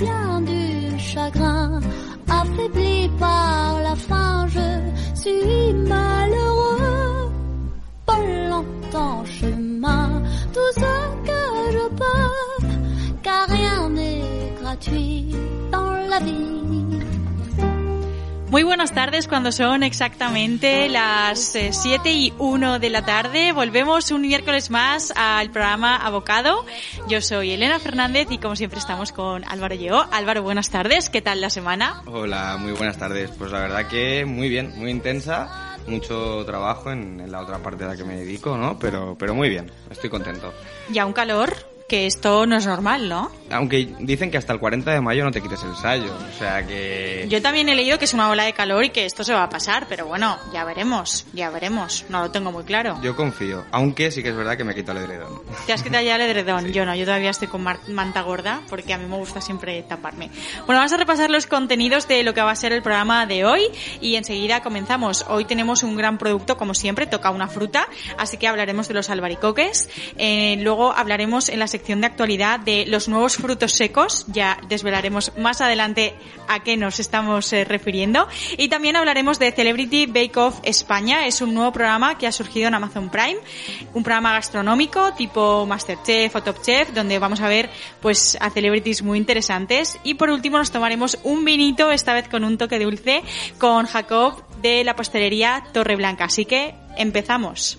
Plein du chagrin, affaibli par la faim, je suis malheureux. Pas longtemps chemin, tout ce que je peux, car rien n'est gratuit dans la vie. Muy buenas tardes cuando son exactamente las 7 eh, y 1 de la tarde. Volvemos un miércoles más al programa Abocado. Yo soy Elena Fernández y como siempre estamos con Álvaro Lleó. Álvaro, buenas tardes. ¿Qué tal la semana? Hola, muy buenas tardes. Pues la verdad que muy bien, muy intensa. Mucho trabajo en, en la otra parte a la que me dedico, ¿no? Pero, pero muy bien, estoy contento. ¿Ya un calor? Que esto no es normal, ¿no? Aunque dicen que hasta el 40 de mayo no te quites el sallo, o sea que... Yo también he leído que es una ola de calor y que esto se va a pasar, pero bueno, ya veremos, ya veremos, no lo tengo muy claro. Yo confío, aunque sí que es verdad que me quito el edredón. ¿Te has quitado ya el edredón? Yo no, yo todavía estoy con manta gorda porque a mí me gusta siempre taparme. Bueno, vamos a repasar los contenidos de lo que va a ser el programa de hoy y enseguida comenzamos. Hoy tenemos un gran producto, como siempre, toca una fruta, así que hablaremos de los albaricoques. Eh, luego hablaremos en la sección de actualidad de los nuevos frutos secos. Ya desvelaremos más adelante a qué nos estamos eh, refiriendo. Y también hablaremos de Celebrity Bake Off España. Es un nuevo programa que ha surgido en Amazon Prime. Un programa gastronómico tipo Masterchef o Top Chef, donde vamos a ver pues a celebrities muy interesantes. Y por último nos tomaremos un vinito, esta vez con un toque dulce, con Jacob de la pastelería Torre Blanca. Así que empezamos.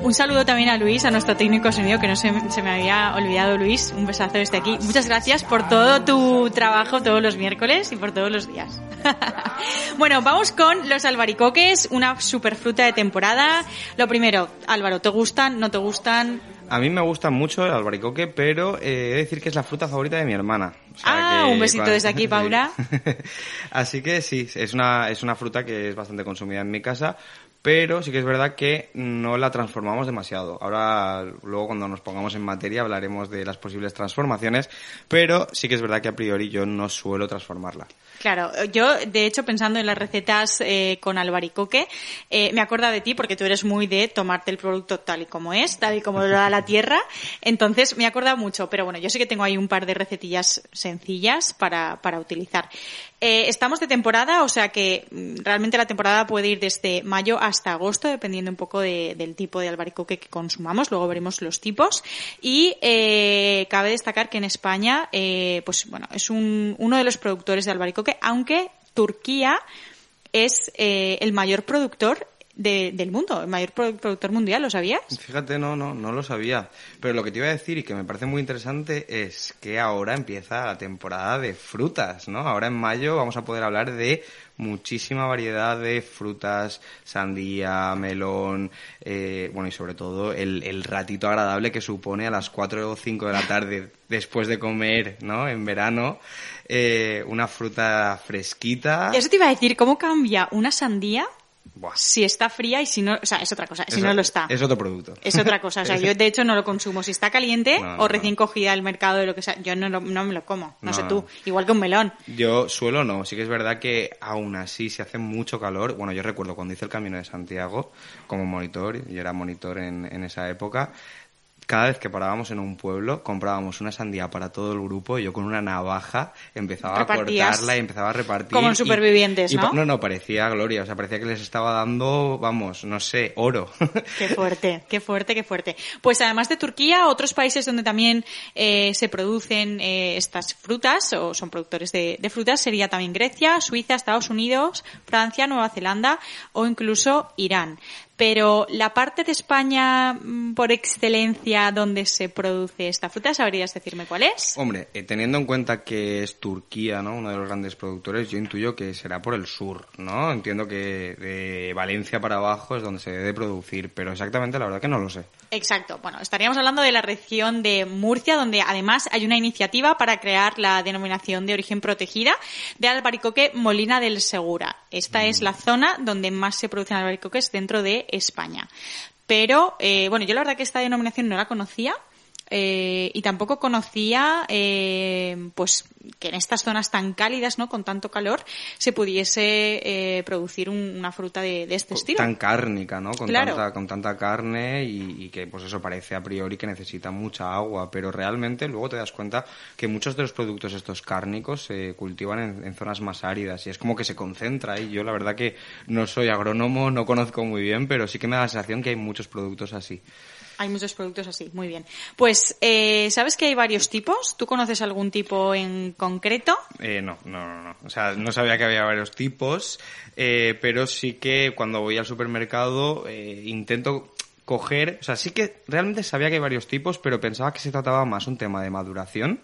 Un saludo también a Luis, a nuestro técnico sonido, que no se, se, me había olvidado, Luis. Un besazo desde aquí. Muchas gracias por todo tu trabajo todos los miércoles y por todos los días. bueno, vamos con los albaricoques, una superfruta de temporada. Lo primero, Álvaro, ¿te gustan? ¿No te gustan? A mí me gusta mucho el albaricoque, pero eh, he de decir que es la fruta favorita de mi hermana. ah, un besito desde aquí, Paula. Así que sí, es una, es una fruta que es bastante consumida en mi casa, pero sí que es verdad que no la transformamos demasiado. Ahora, luego cuando nos pongamos en materia hablaremos de las posibles transformaciones, pero sí que es verdad que a priori yo no suelo transformarla. Claro, yo de hecho pensando en las recetas eh, con albaricoque, eh, me acuerdo de ti porque tú eres muy de tomarte el producto tal y como es, tal y como lo da la tierra, entonces me acuerdo mucho, pero bueno, yo sé que tengo ahí un par de recetillas sencillas para, para utilizar. Eh, estamos de temporada, o sea que mm, realmente la temporada puede ir desde mayo hasta agosto, dependiendo un poco del tipo de albaricoque que consumamos. Luego veremos los tipos. Y eh, cabe destacar que en España, eh, pues bueno, es un, uno de los productores de albaricoque, aunque Turquía es el mayor productor del mundo, el mayor productor mundial, ¿lo sabías? Fíjate, no, no, no lo sabía. Pero lo que te iba a decir y que me parece muy interesante es que ahora empieza la temporada de frutas, ¿no? Ahora en mayo vamos a poder hablar de muchísima variedad de frutas, sandía, melón, eh, bueno, y sobre todo el, el, ratito agradable que supone a las 4 o 5 de la tarde después de comer, ¿no? En verano, eh, una fruta fresquita. Eso te iba a decir, ¿cómo cambia una sandía si está fría y si no, o sea, es otra cosa, si no lo está. Es otro producto. Es otra cosa, o sea, yo de hecho no lo consumo. Si está caliente o recién cogida del mercado de lo que sea, yo no, no me lo como, no, sé tú, igual que un melón. Yo suelo no, sí que es verdad que aún así si hace mucho calor, bueno, yo recuerdo cuando hice el Camino de Santiago como monitor, y era monitor en, en esa época, cada vez que parábamos en un pueblo, comprábamos una sandía para todo el grupo y yo con una navaja empezaba Repartías a cortarla y empezaba a repartir. como en Supervivientes, y- ¿no? No, no, parecía gloria, o sea, parecía que les estaba dando, vamos, no sé, oro. Qué fuerte, qué fuerte, qué fuerte. Pues además de Turquía, otros países donde también eh, se producen eh, estas frutas o son productores de, de frutas sería también Grecia, Suiza, Estados Unidos, Francia, Nueva Zelanda o incluso Irán. Pero la parte de España mm, por excelencia donde se produce esta fruta, ¿sabrías decirme cuál es? Hombre, eh, teniendo en cuenta que es Turquía, ¿no? Uno de los grandes productores, yo intuyo que será por el sur, ¿no? Entiendo que de Valencia para abajo es donde se debe producir, pero exactamente la verdad que no lo sé. Exacto. Bueno, estaríamos hablando de la región de Murcia, donde además hay una iniciativa para crear la denominación de origen protegida de albaricoque Molina del Segura. Esta es la zona donde más se producen albaricoques dentro de España. Pero, eh, bueno, yo la verdad que esta denominación no la conocía. Eh, y tampoco conocía eh, pues que en estas zonas tan cálidas no con tanto calor se pudiese eh, producir un- una fruta de, de este estilo Tan cárnica, ¿no? Con, Claro. tanta, con tanta carne y, y que, pues eso parece a priori que necesita mucha agua, pero realmente luego te das cuenta que muchos de los productos estos cárnicos se cultivan en, en zonas más áridas y es como que se concentra y yo la verdad que no soy agrónomo, no conozco muy bien, pero sí que me da la sensación que hay muchos productos así. Hay muchos productos así, muy bien. Pues, eh, ¿sabes que hay varios tipos? ¿Tú conoces algún tipo en concreto? Eh, no, no, no, no. O sea, no sabía que había varios tipos, eh, pero sí que cuando voy al supermercado eh, intento coger, o sea, sí que realmente sabía que hay varios tipos, pero pensaba que se trataba más un tema de maduración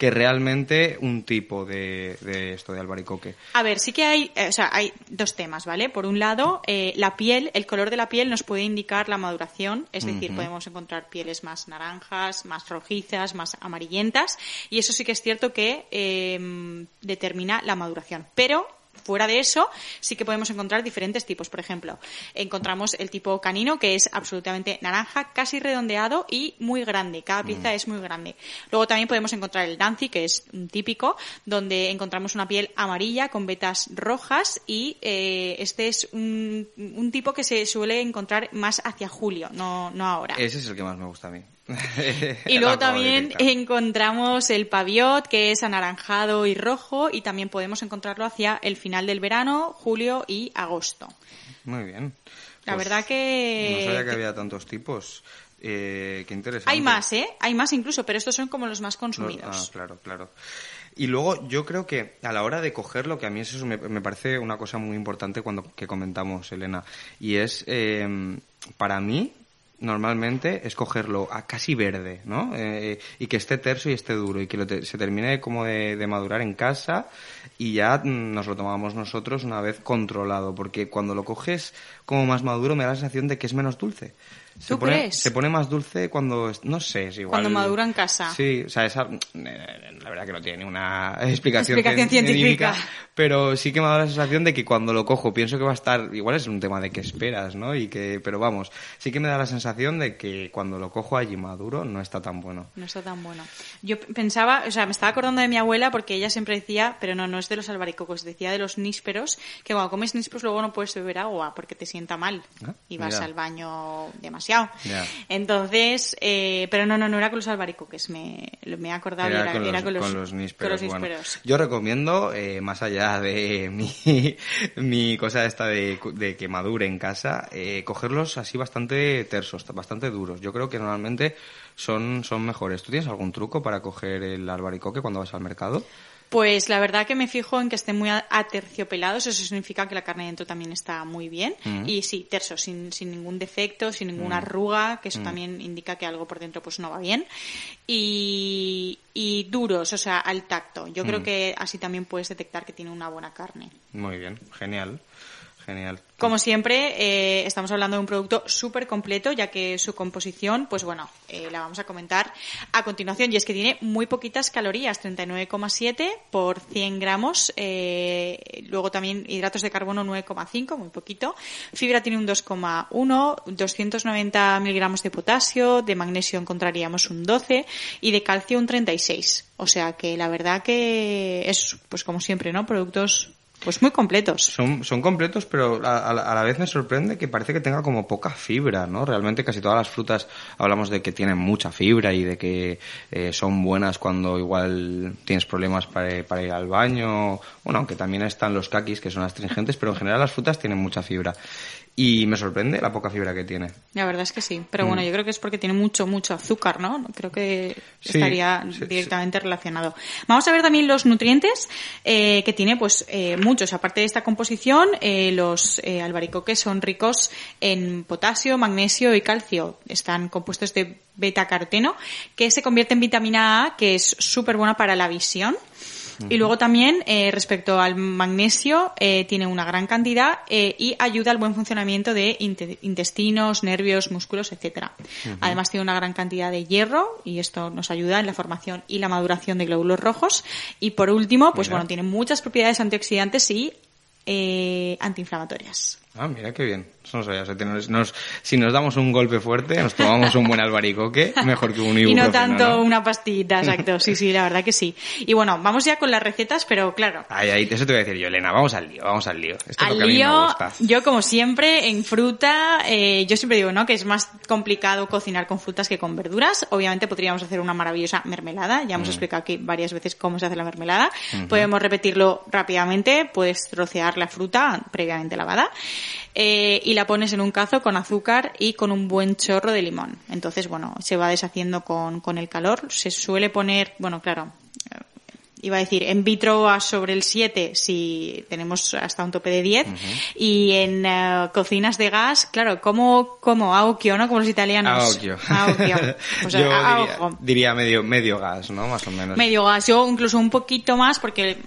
que realmente un tipo de, de esto de albaricoque. A ver, sí que hay, eh, o sea, hay dos temas, ¿vale? Por un lado, eh, la piel, el color de la piel nos puede indicar la maduración, es decir, podemos encontrar pieles más naranjas, más rojizas, más amarillentas, y eso sí que es cierto que eh, determina la maduración. Pero Fuera de eso, sí que podemos encontrar diferentes tipos. Por ejemplo, encontramos el tipo canino, que es absolutamente naranja, casi redondeado y muy grande. Cada pieza es muy grande. Luego también podemos encontrar el dancy, que es un típico, donde encontramos una piel amarilla con vetas rojas y eh, este es un, un tipo que se suele encontrar más hacia julio, no, no ahora. Ese es el que más me gusta a mí. Y luego roja también encontramos el paviot, que es anaranjado y rojo, y también podemos encontrarlo hacia el final del verano, julio y agosto. Muy bien. La Pues verdad que- No sabía que había tantos tipos. Eh, qué interesante. Hay más, ¿eh? Hay más incluso, pero estos son como los más No, consumidos. ah, claro, claro. Y luego yo creo que a la hora de cogerlo, que a mí eso me, me parece una cosa muy importante cuando que comentamos, Elena, y es, eh, para mí, normalmente es cogerlo a casi verde, ¿no? Eh, y que esté terso y esté duro y que lo te- se termine como de, de madurar en casa y ya mm, nos lo tomamos nosotros una vez controlado, porque cuando lo coges como más maduro me da la sensación de que es menos dulce. Se ¿Tú pone, crees? Se pone más dulce cuando, no sé, es igual. Cuando madura en casa. Sí, o sea, esa, eh, la verdad que no tiene ninguna explicación, Explicación cien- científica. pero sí que me ha dado la sensación de que cuando lo cojo pienso que va a estar, igual es un tema de que esperas, ¿no? Y que, pero vamos, sí que me da la sensación de que cuando lo cojo allí maduro no está tan bueno. No está tan bueno. Yo pensaba, o sea, me estaba acordando de mi abuela porque ella siempre decía, pero no, no es de los albaricocos, decía de los nísperos, que cuando comes nísperos luego no puedes beber agua porque te sienta mal Ah, y vas mira. al baño demasiado. Entonces, eh, pero no, no, no era con los albaricoques, me, me he acordado Era era, con, era los, con los, con los nísperos, con los bueno. nísperos. Yo recomiendo, eh, más allá de mi, mi cosa esta de, de que madure en casa, eh, cogerlos así bastante tersos, bastante duros. Yo creo que normalmente son, son mejores. ¿Tú tienes algún truco para coger el albaricoque cuando vas al mercado? Pues la verdad que me fijo en que estén muy aterciopelados, eso significa que la carne dentro también está muy bien. Mm. Y sí, terso, sin, sin ningún defecto, sin ninguna arruga, que eso también indica que algo por dentro pues no va bien. Y, y duros, o sea, al tacto. Yo Mm. creo que así también puedes detectar que tiene una buena carne. Muy bien, genial, genial. Como siempre, eh, estamos hablando de un producto súper completo, ya que su composición, pues bueno, eh, la vamos a comentar a continuación. Y es que tiene muy poquitas calorías, 39,7 por 100 gramos. eh, luego también hidratos de carbono 9,5, muy poquito. Fibra tiene un 2,1, 290 miligramos de potasio, de magnesio encontraríamos un 12 y de calcio un 36. O sea que la verdad que es, pues como siempre, ¿no? Productos pues muy completos. Son, son completos, pero a, a la- vez me sorprende que parece que tenga como poca fibra, ¿no? Realmente casi todas las frutas hablamos de que tienen mucha fibra y de que eh, son buenas cuando igual tienes problemas para, para ir al baño. Bueno, aunque también están los kakis que son astringentes, pero en general las frutas tienen mucha fibra. Y me sorprende la poca fibra que tiene. La verdad es que sí, pero bueno, yo creo que es porque tiene mucho, mucho azúcar, ¿no? Creo que Sí, estaría sí, directamente relacionado. Vamos a ver también los nutrientes eh, que tiene, pues eh, muchos. Aparte de esta composición, eh, los eh, albaricoques son ricos en potasio, magnesio y calcio. Están compuestos de beta-caroteno, que se convierte en vitamina A, que es súper buena para la visión. Y luego también, eh, respecto al magnesio, eh, tiene una gran cantidad eh, y ayuda al buen funcionamiento de inte- intestinos, nervios, músculos, etcétera. Además tiene una gran cantidad de hierro y esto nos ayuda en la formación y la maduración de glóbulos rojos. Y por último, pues Mira. bueno, tiene muchas propiedades antioxidantes y antiinflamatorias. Ah, mira qué bien. Eso no sabía. O sea, tenemos- nos- si nos damos un golpe fuerte, nos tomamos un buen albaricoque, mejor que un Y ibuprofeno, no tanto ¿no? una pastillita, exacto. Sí, sí, la verdad que sí. Y bueno, vamos ya con las recetas, pero claro, Ay, ay, eso te voy a decir yo, Elena. Vamos al lío, vamos al lío. Esto es lo Al que a mí me lío, gusta. yo como siempre, en fruta, eh, yo siempre digo, ¿no? Que es más complicado cocinar con frutas que con verduras. Obviamente podríamos hacer una maravillosa mermelada. Ya hemos Mm. explicado aquí varias veces cómo se hace la mermelada. Podemos repetirlo rápidamente. Puedes trocear la fruta previamente lavada. Eh, y la pones en un cazo con azúcar y con un buen chorro de limón. Entonces, bueno, se va deshaciendo con, con el calor. Se suele poner, bueno, claro, iba a decir, en vitro a sobre el 7 si tenemos hasta un tope de 10 y en eh, cocinas de gas, claro, como como a occhio, ¿no? Como los italianos. A occhio. A occhio. O sea, Yo a diría, diría medio, medio gas, ¿no? Más o menos. Medio gas, yo incluso un poquito más porque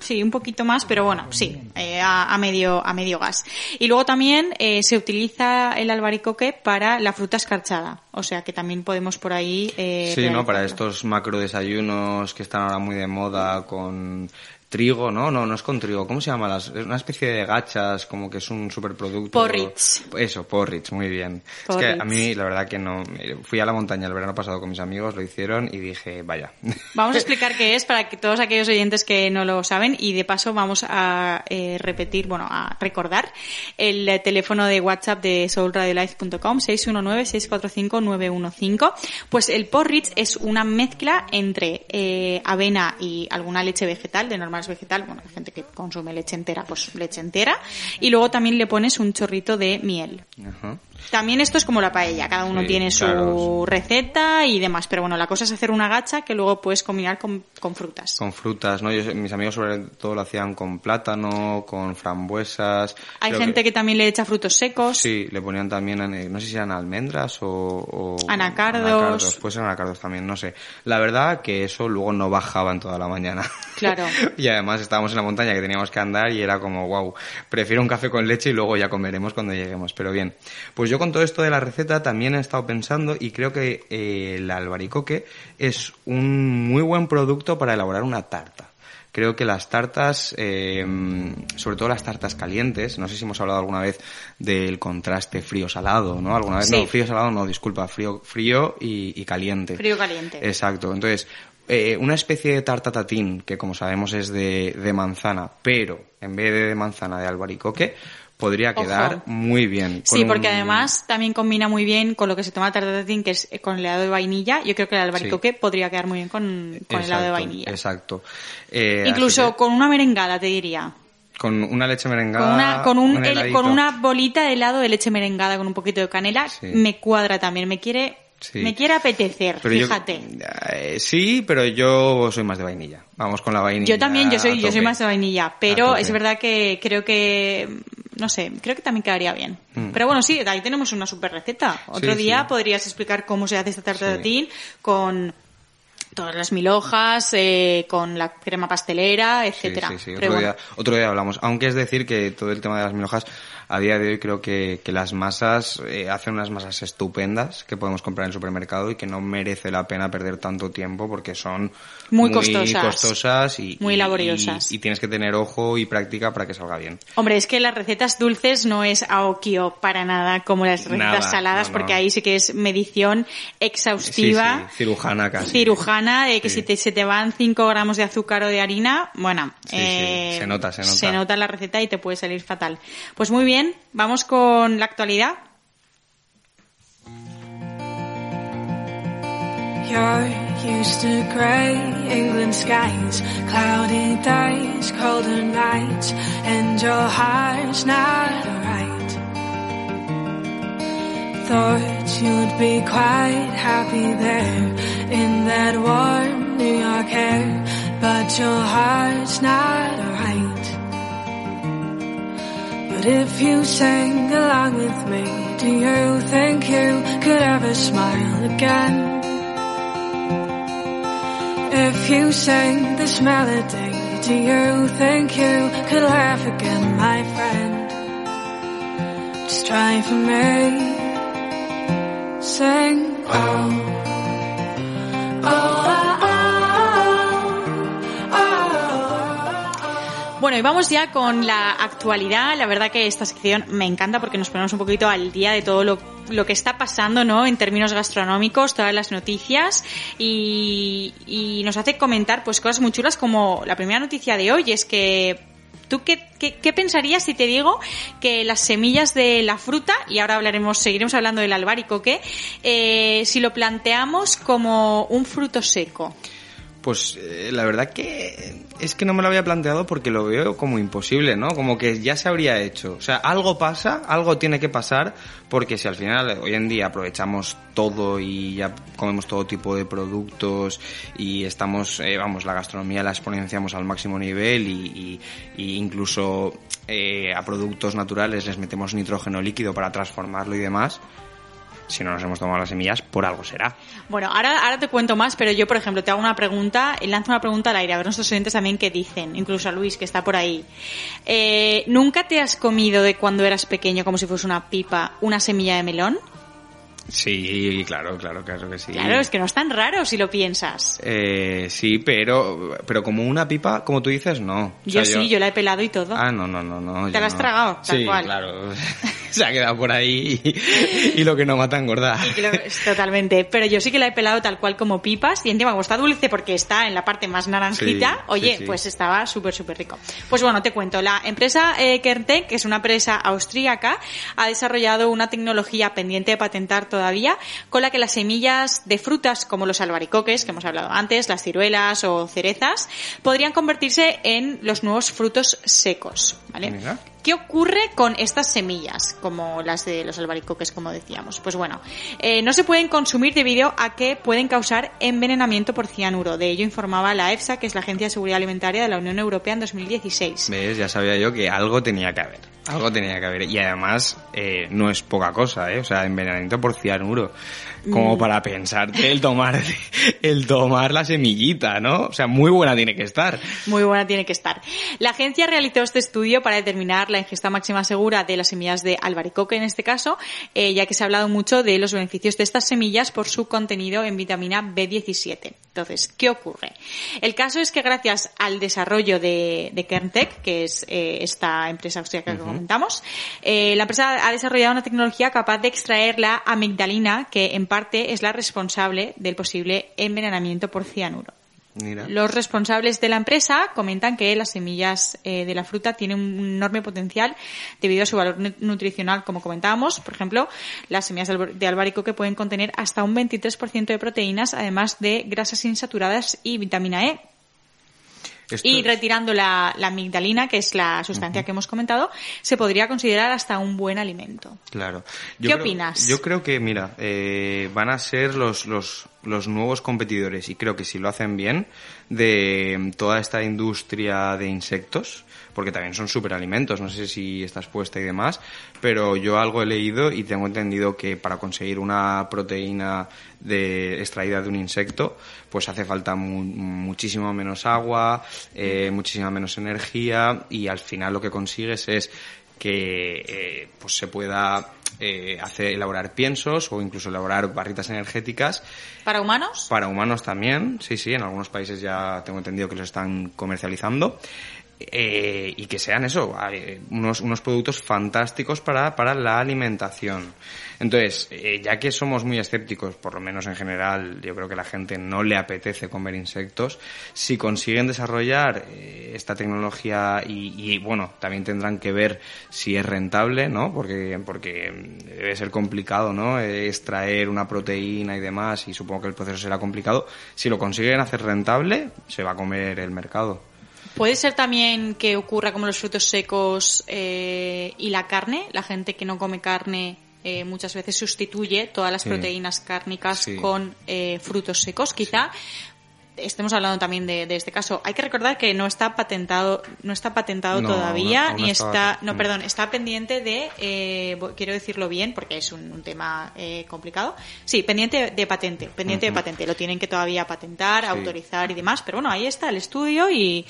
sí, un poquito más, pero bueno, sí, eh, a, a medio a medio gas. Y luego también eh, se utiliza el albaricoque para la fruta escarchada, o sea que también podemos por ahí eh, Sí, ¿no? Para estos macro desayunos que están ahora muy de moda con trigo, ¿no? No, no es con trigo. ¿Cómo se llama? Las, es una especie de gachas, como que es un superproducto. Porridge. Eso, porridge, muy bien. Es Porridge. que a mí, la verdad que no... Fui a la montaña el verano pasado con mis amigos, lo hicieron y dije, vaya. Vamos a explicar qué es para que todos aquellos oyentes que no lo saben y de paso vamos a eh, repetir, bueno, a recordar el teléfono de WhatsApp de soulradiolife.com 619-645-915. Pues el porridge es una mezcla entre eh, avena y alguna leche vegetal, de normal vegetal, bueno, hay gente que consume leche entera, pues leche entera, y luego también le pones un chorrito de miel. También esto es como la paella, cada uno Sí, tiene su claro. receta y demás, pero bueno, la cosa es hacer una gacha que luego puedes combinar con, con frutas. Con frutas, ¿no? Yo- mis amigos sobre todo lo hacían con plátano, con frambuesas. Hay Creo gente que... también le echa frutos secos. Sí, le ponían también, eh, no sé si eran almendras o... o- Anacardos. Puede ser anacardos también, no sé. La verdad que eso luego no bajaba en toda la mañana. Claro. y además estábamos en la montaña que teníamos que andar y era como, wow, prefiero un café con leche y luego ya comeremos cuando lleguemos. Pero bien, pues yo con todo esto de la receta también he estado pensando y creo que eh, el albaricoque es un muy buen producto para elaborar una tarta. Creo que las tartas, eh, sobre todo las tartas calientes, no sé si hemos hablado alguna vez del contraste frío-salado, ¿no? Alguna vez, Sí. no, frío-salado no, disculpa, frío, frío y, y caliente. Frío caliente. Exacto. Entonces, eh, una especie de tarta tatín, que como sabemos es de, de manzana, pero en vez de de manzana de albaricoque, podría Ojo. quedar muy bien. Sí, porque un- además también combina muy bien con lo que se toma tarta tatín, que es eh, con helado de vainilla. Yo creo que el albaricoque podría quedar muy bien con, con helado de vainilla. Exacto. Eh, Incluso con una merengada, te diría. con una leche merengada. Con una, con, un, un el- heladito. con una bolita de helado de leche merengada con un poquito de canela, Sí. me cuadra también. Me quiere, Sí. me quiere apetecer, Pero yo- fíjate. eh, sí, pero yo soy más de vainilla. Vamos con la vainilla. Yo también, yo soy, yo soy más de vainilla, pero es verdad que creo que, no sé, creo que también quedaría bien. Mm. Pero bueno, sí, ahí tenemos una super receta. Otro Sí, día sí. podrías explicar cómo se hace esta tarta de tatín con todas las mil hojas, eh, con la crema pastelera, etcétera. sí, sí. Otro, bueno, día, otro día hablamos. Aunque es decir que todo el tema de las mil hojas a día de hoy creo que, que las masas eh, hacen unas masas estupendas que podemos comprar en el supermercado y que no merece la pena perder tanto tiempo porque son Muy costosas. costosas y, Muy y- laboriosas. Y, y tienes que tener ojo y práctica para que salga bien. Hombre, es que las recetas dulces no es aokio para nada como las recetas Nada, saladas, no, no. porque ahí sí que es medición exhaustiva. sí, cirujana casi. cirujana, de que Sí. si te, se te van 5 gramos de azúcar o de harina, bueno, eh, se nota, se nota. Se nota la receta y te puede salir fatal. Pues muy bien, vamos con la actualidad. You're used to grey England skies, cloudy days, colder nights, and your heart's not right. Thought you'd be quite happy there in that warm New York air, but your heart's not right. If you sang along with me, do you think you could ever smile again? If you sang this melody, do you think you could laugh again, my friend? Just try for me. Sing, oh, oh, oh, Bueno, y vamos ya con la actualidad. La verdad que esta sección me encanta porque nos ponemos un poquito al día de todo lo, que está pasando, ¿no? En términos gastronómicos, todas las noticias y, nos hace comentar pues cosas muy chulas como la primera noticia de hoy es que ¿Tú qué, qué, qué pensarías si te digo que las semillas de la fruta, y ahora hablaremos, seguiremos hablando del albaricoque, eh, si lo planteamos como un fruto seco? Pues eh, la verdad que es que no me lo había planteado porque lo veo como imposible, ¿no? Como que ya se habría hecho. O sea, algo pasa, algo tiene que pasar, porque si al final hoy en día aprovechamos todo y ya comemos todo tipo de productos y estamos, eh, vamos, la gastronomía la exponenciamos al máximo nivel y, y- y incluso eh, a productos naturales les metemos nitrógeno líquido para transformarlo y demás. Si no nos hemos tomado las semillas, por algo será. Bueno, ahora, ahora te cuento más, pero yo, por ejemplo, te hago una pregunta, y lanzo una pregunta al aire, a ver nuestros oyentes también qué dicen, incluso a Luis, que está por ahí. Eh, ¿Nunca te has comido de cuando eras pequeño, como si fuese una pipa, una semilla de melón? Sí, claro, claro, claro que sí. Claro, es que no es tan raro si lo piensas. Eh, sí, pero, pero como una pipa, como tú dices, no. O yo sí, yo la he pelado y todo. Ah, no, no, no, no. ¿Te la has no. tragado? Tal sí, cual. claro. Se ha quedado por ahí y, y lo que no mata engorda. Totalmente. Pero yo sí que la he pelado tal cual como pipas y encima como está dulce porque está en la parte más naranjita, Sí, oye, sí. pues estaba súper, súper rico. Pues bueno, te cuento. La empresa eh, Kerntec, que es una empresa austríaca, ha desarrollado una tecnología pendiente de patentar todavía con la que las semillas de frutas como los albaricoques, que hemos hablado antes, las ciruelas o cerezas, podrían convertirse en los nuevos frutos secos. ¿Qué ocurre con estas semillas, como las de los albaricoques, como decíamos? Pues bueno, eh, no se pueden consumir debido a que pueden causar envenenamiento por cianuro. De ello informaba la EFSA, que es la Agencia de Seguridad Alimentaria de la Unión Europea en 2016. ¿Ves? Ya sabía yo que algo tenía que haber. Algo tenía que haber. Y además, eh, no es poca cosa, ¿eh? O sea, envenenamiento por cianuro. Mm. Como para pensarte el tomar, el tomar la semillita, ¿no? O sea, muy buena tiene que estar. Muy buena tiene que estar. La agencia realizó este estudio para determinar la ingesta máxima segura de las semillas de albaricoque en este caso, eh, ya que se ha hablado mucho de los beneficios de estas semillas por su contenido en vitamina B17. Entonces, ¿qué ocurre? El caso es que gracias al desarrollo de, de Kerntec, que es eh, esta empresa austríaca que comentamos, eh, la empresa ha desarrollado una tecnología capaz de extraer la amigdalina, que en parte es la responsable del posible envenenamiento por cianuro. Los responsables de la empresa comentan que las semillas eh, de la fruta tienen un enorme potencial debido a su valor nu- nutricional, como comentábamos. Por ejemplo, las semillas de alba- de albaricoque pueden contener hasta un 23% de proteínas, además de grasas insaturadas y vitamina E. Esto Y retirando la, la amigdalina, que es la sustancia que hemos comentado, se podría considerar hasta un buen alimento. Claro. ¿Qué creo- opinas? Yo creo que, mira, eh, van a ser los, los, los nuevos competidores y creo que si lo hacen bien de toda esta industria de insectos, porque también son superalimentos, no sé si estás puesta y demás, pero yo algo he leído y tengo entendido que para conseguir una proteína de, extraída de un insecto, pues hace falta mu- muchísimo menos agua, eh, muchísima menos energía y al final lo que consigues es que eh, pues se pueda eh, hacer elaborar piensos o incluso elaborar barritas energéticas ¿Para humanos? para humanos también, sí, sí, en algunos países ya tengo entendido que los están comercializando. Eh, y que sean eso, unos, unos productos fantásticos para, para la alimentación. Entonces, eh, ya que somos muy escépticos, por lo menos en general, yo creo que la gente no le apetece comer insectos, si consiguen desarrollar eh, esta tecnología y, y, bueno, también tendrán que ver si es rentable, ¿no? Porque, porque debe ser complicado, ¿no? Extraer una proteína y demás, y supongo que el proceso será complicado. Si lo consiguen hacer rentable, se va a comer el mercado. Puede ser también que ocurra como los frutos secos eh, y la carne. La gente que no come carne eh, muchas veces sustituye todas las Sí. proteínas cárnicas Sí. con eh, frutos secos. Quizá estemos hablando también de, de este caso. Hay que recordar que no está patentado, no está patentado No, todavía, no- ni está, no, perdón, está pendiente de, eh, quiero decirlo bien, porque es un, un tema eh, complicado. Sí, pendiente de patente, pendiente de patente. Lo tienen que todavía patentar, autorizar y demás, pero bueno, ahí está el estudio y,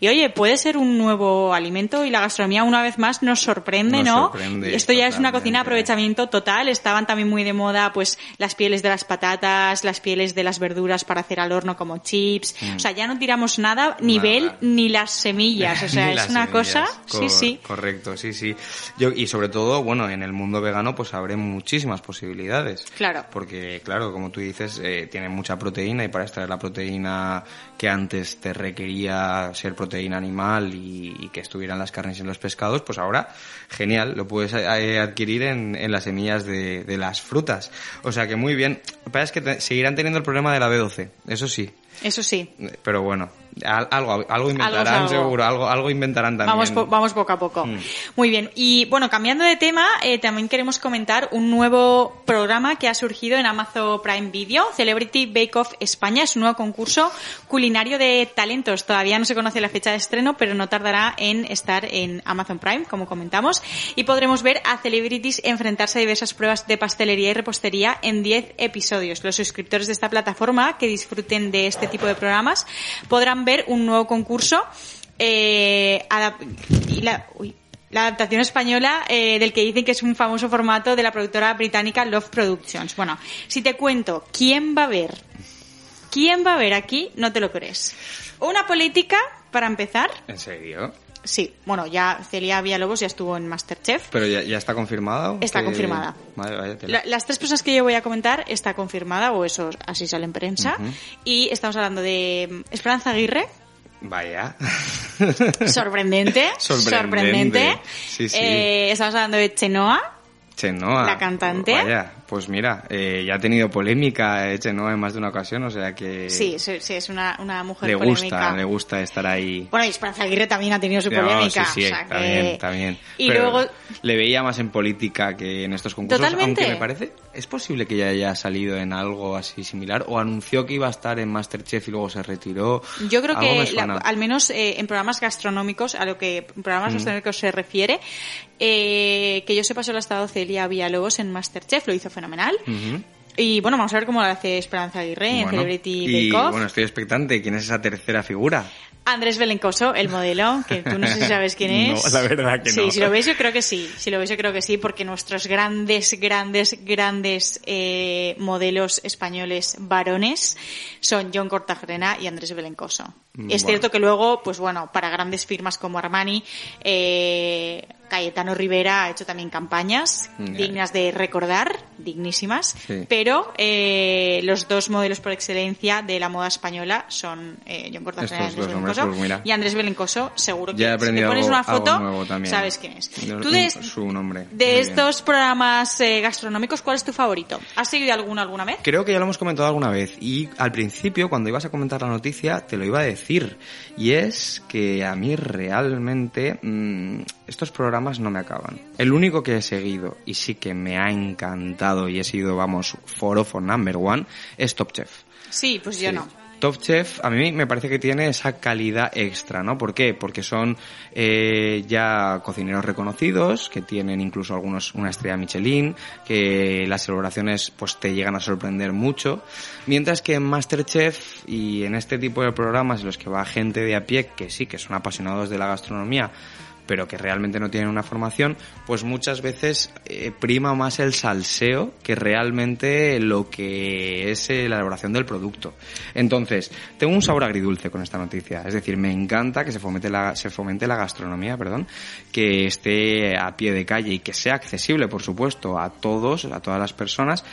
y oye, puede ser un nuevo alimento y la gastronomía una vez más nos sorprende, Nos ¿no? sorprende Esto ya es una cocina de aprovechamiento total. Estaban también muy de moda, pues, las pieles de las patatas, las pieles de las verduras para hacer al horno como chips. O sea, ya no tiramos nada, nivel Nada. ni las semillas. O sea, es una semillas. cosa, sí, Cor- sí. Correcto, sí, sí. Yo, y sobre todo, bueno, en el mundo vegano pues abre muchísimas posibilidades. Claro. Porque, claro, como tú dices, eh, tiene mucha proteína y para extraer la proteína que antes te requería ser proteína animal y, y que estuvieran las carnes y los pescados, pues ahora, genial, lo puedes eh, adquirir en, en las semillas de, de las frutas. O sea que muy bien. Lo que pasa es que te- seguirán teniendo el problema de la B12, eso sí. Eso sí. Pero bueno, al- algo, algo inventarán algo. seguro, algo, algo inventarán también. Vamos, po- vamos poco a poco. Mm. Muy bien. Y bueno, cambiando de tema, eh, también queremos comentar un nuevo programa que ha surgido en Amazon Prime Video, Celebrity Bake Off España. Es un nuevo concurso culinario de talentos. Todavía no se conoce la fecha de estreno, pero no tardará en estar en Amazon Prime, como comentamos. Y podremos ver a celebrities enfrentarse a diversas pruebas de pastelería y repostería en 10 episodios. Los suscriptores de esta plataforma que disfruten de este tipo de programas podrán ver un nuevo concurso eh, y la, uy, la adaptación española eh, del que dicen que es un famoso formato de la productora británica Love Productions. Bueno, si te cuento quién va a ver, quién va a ver aquí, no te lo crees. Una política, para empezar, ¿En serio? Sí, bueno, ya Celia Villalobos ya estuvo en Masterchef. ¿Pero ya, ya está confirmada? Está Que- confirmada. Vale, vaya. La- las tres personas que yo voy a comentar está confirmada, o eso así sale en prensa. Y estamos hablando de mm, Esperanza Aguirre, Vaya. sorprendente, Sorprendente. Sí, sí. Eh, estamos hablando de Chenoa, Chenoa. La cantante. Vaya, pues mira, eh, ya ha tenido polémica eh, Chenoa en más de una ocasión, o sea que... sí, sí, sí, es una, una mujer Le polémica. gusta, le gusta estar ahí. Bueno, y Esperanza Aguirre también ha tenido su No, polémica. sí, sí, o sea que- también, también. Y Pero luego, Le veía más en política que en estos concursos. Totalmente. Aunque me parece... ¿Es posible que ya haya salido en algo así similar? ¿O anunció que iba a estar en Masterchef y luego se retiró? yo creo que la- al menos eh, en programas gastronómicos, a lo que en programas Mm. gastronómicos se refiere, eh, que yo sepa solo ha estado Celia Villalobos en Masterchef, lo hizo fenomenal. Y bueno, vamos a ver cómo lo hace Esperanza Aguirre en Celebrity y Bake Off. bueno, estoy expectante. ¿Quién es esa tercera figura? Andrés Belencoso, el modelo, que tú no sé si sabes quién es. No, la verdad que sí, no. si lo ves yo creo que sí. Si lo ves yo creo que sí, porque nuestros grandes, grandes, grandes eh, modelos españoles varones son John Cortajarena y Andrés Belencoso. Mm, es bueno. cierto que luego, pues bueno, para grandes firmas como Armani, eh, Cayetano Rivera ha hecho también campañas Ya. dignas de recordar, dignísimas, Sí. pero eh, los dos modelos por excelencia de la moda española son eh, John Cortajarena y Andrés Belencoso. pues y Andrés Belencoso, seguro que Ya he si te aprendido pones algo, una foto, sabes quién es. Tú de, su nombre. de estos programas eh, gastronómicos, ¿cuál es tu favorito? ¿Has seguido alguno alguna vez? Creo que ya lo hemos comentado alguna vez y al principio cuando ibas a comentar la noticia te lo iba a decir y es que a mí realmente mm, estos programas no me acaban. El único que he seguido y sí que me ha encantado y he sido, vamos, forofo number one es Top Chef. Sí, pues yo Sí. no. Top Chef a mí me parece que tiene esa calidad extra, ¿no? ¿Por qué? Porque son eh, ya cocineros reconocidos, que tienen incluso algunos una estrella Michelin, que las elaboraciones pues te llegan a sorprender mucho, mientras que en Masterchef y en este tipo de programas en los que va gente de a pie, que sí, que son apasionados de la gastronomía, pero que realmente no tienen una formación, pues muchas veces eh, prima más el salseo que realmente lo que es eh, la elaboración del producto. Entonces, tengo un sabor agridulce con esta noticia. Es decir, me encanta que se fomente la, se fomente la gastronomía, perdón, que esté a pie de calle y que sea accesible, por supuesto, a todos, a todas las personas,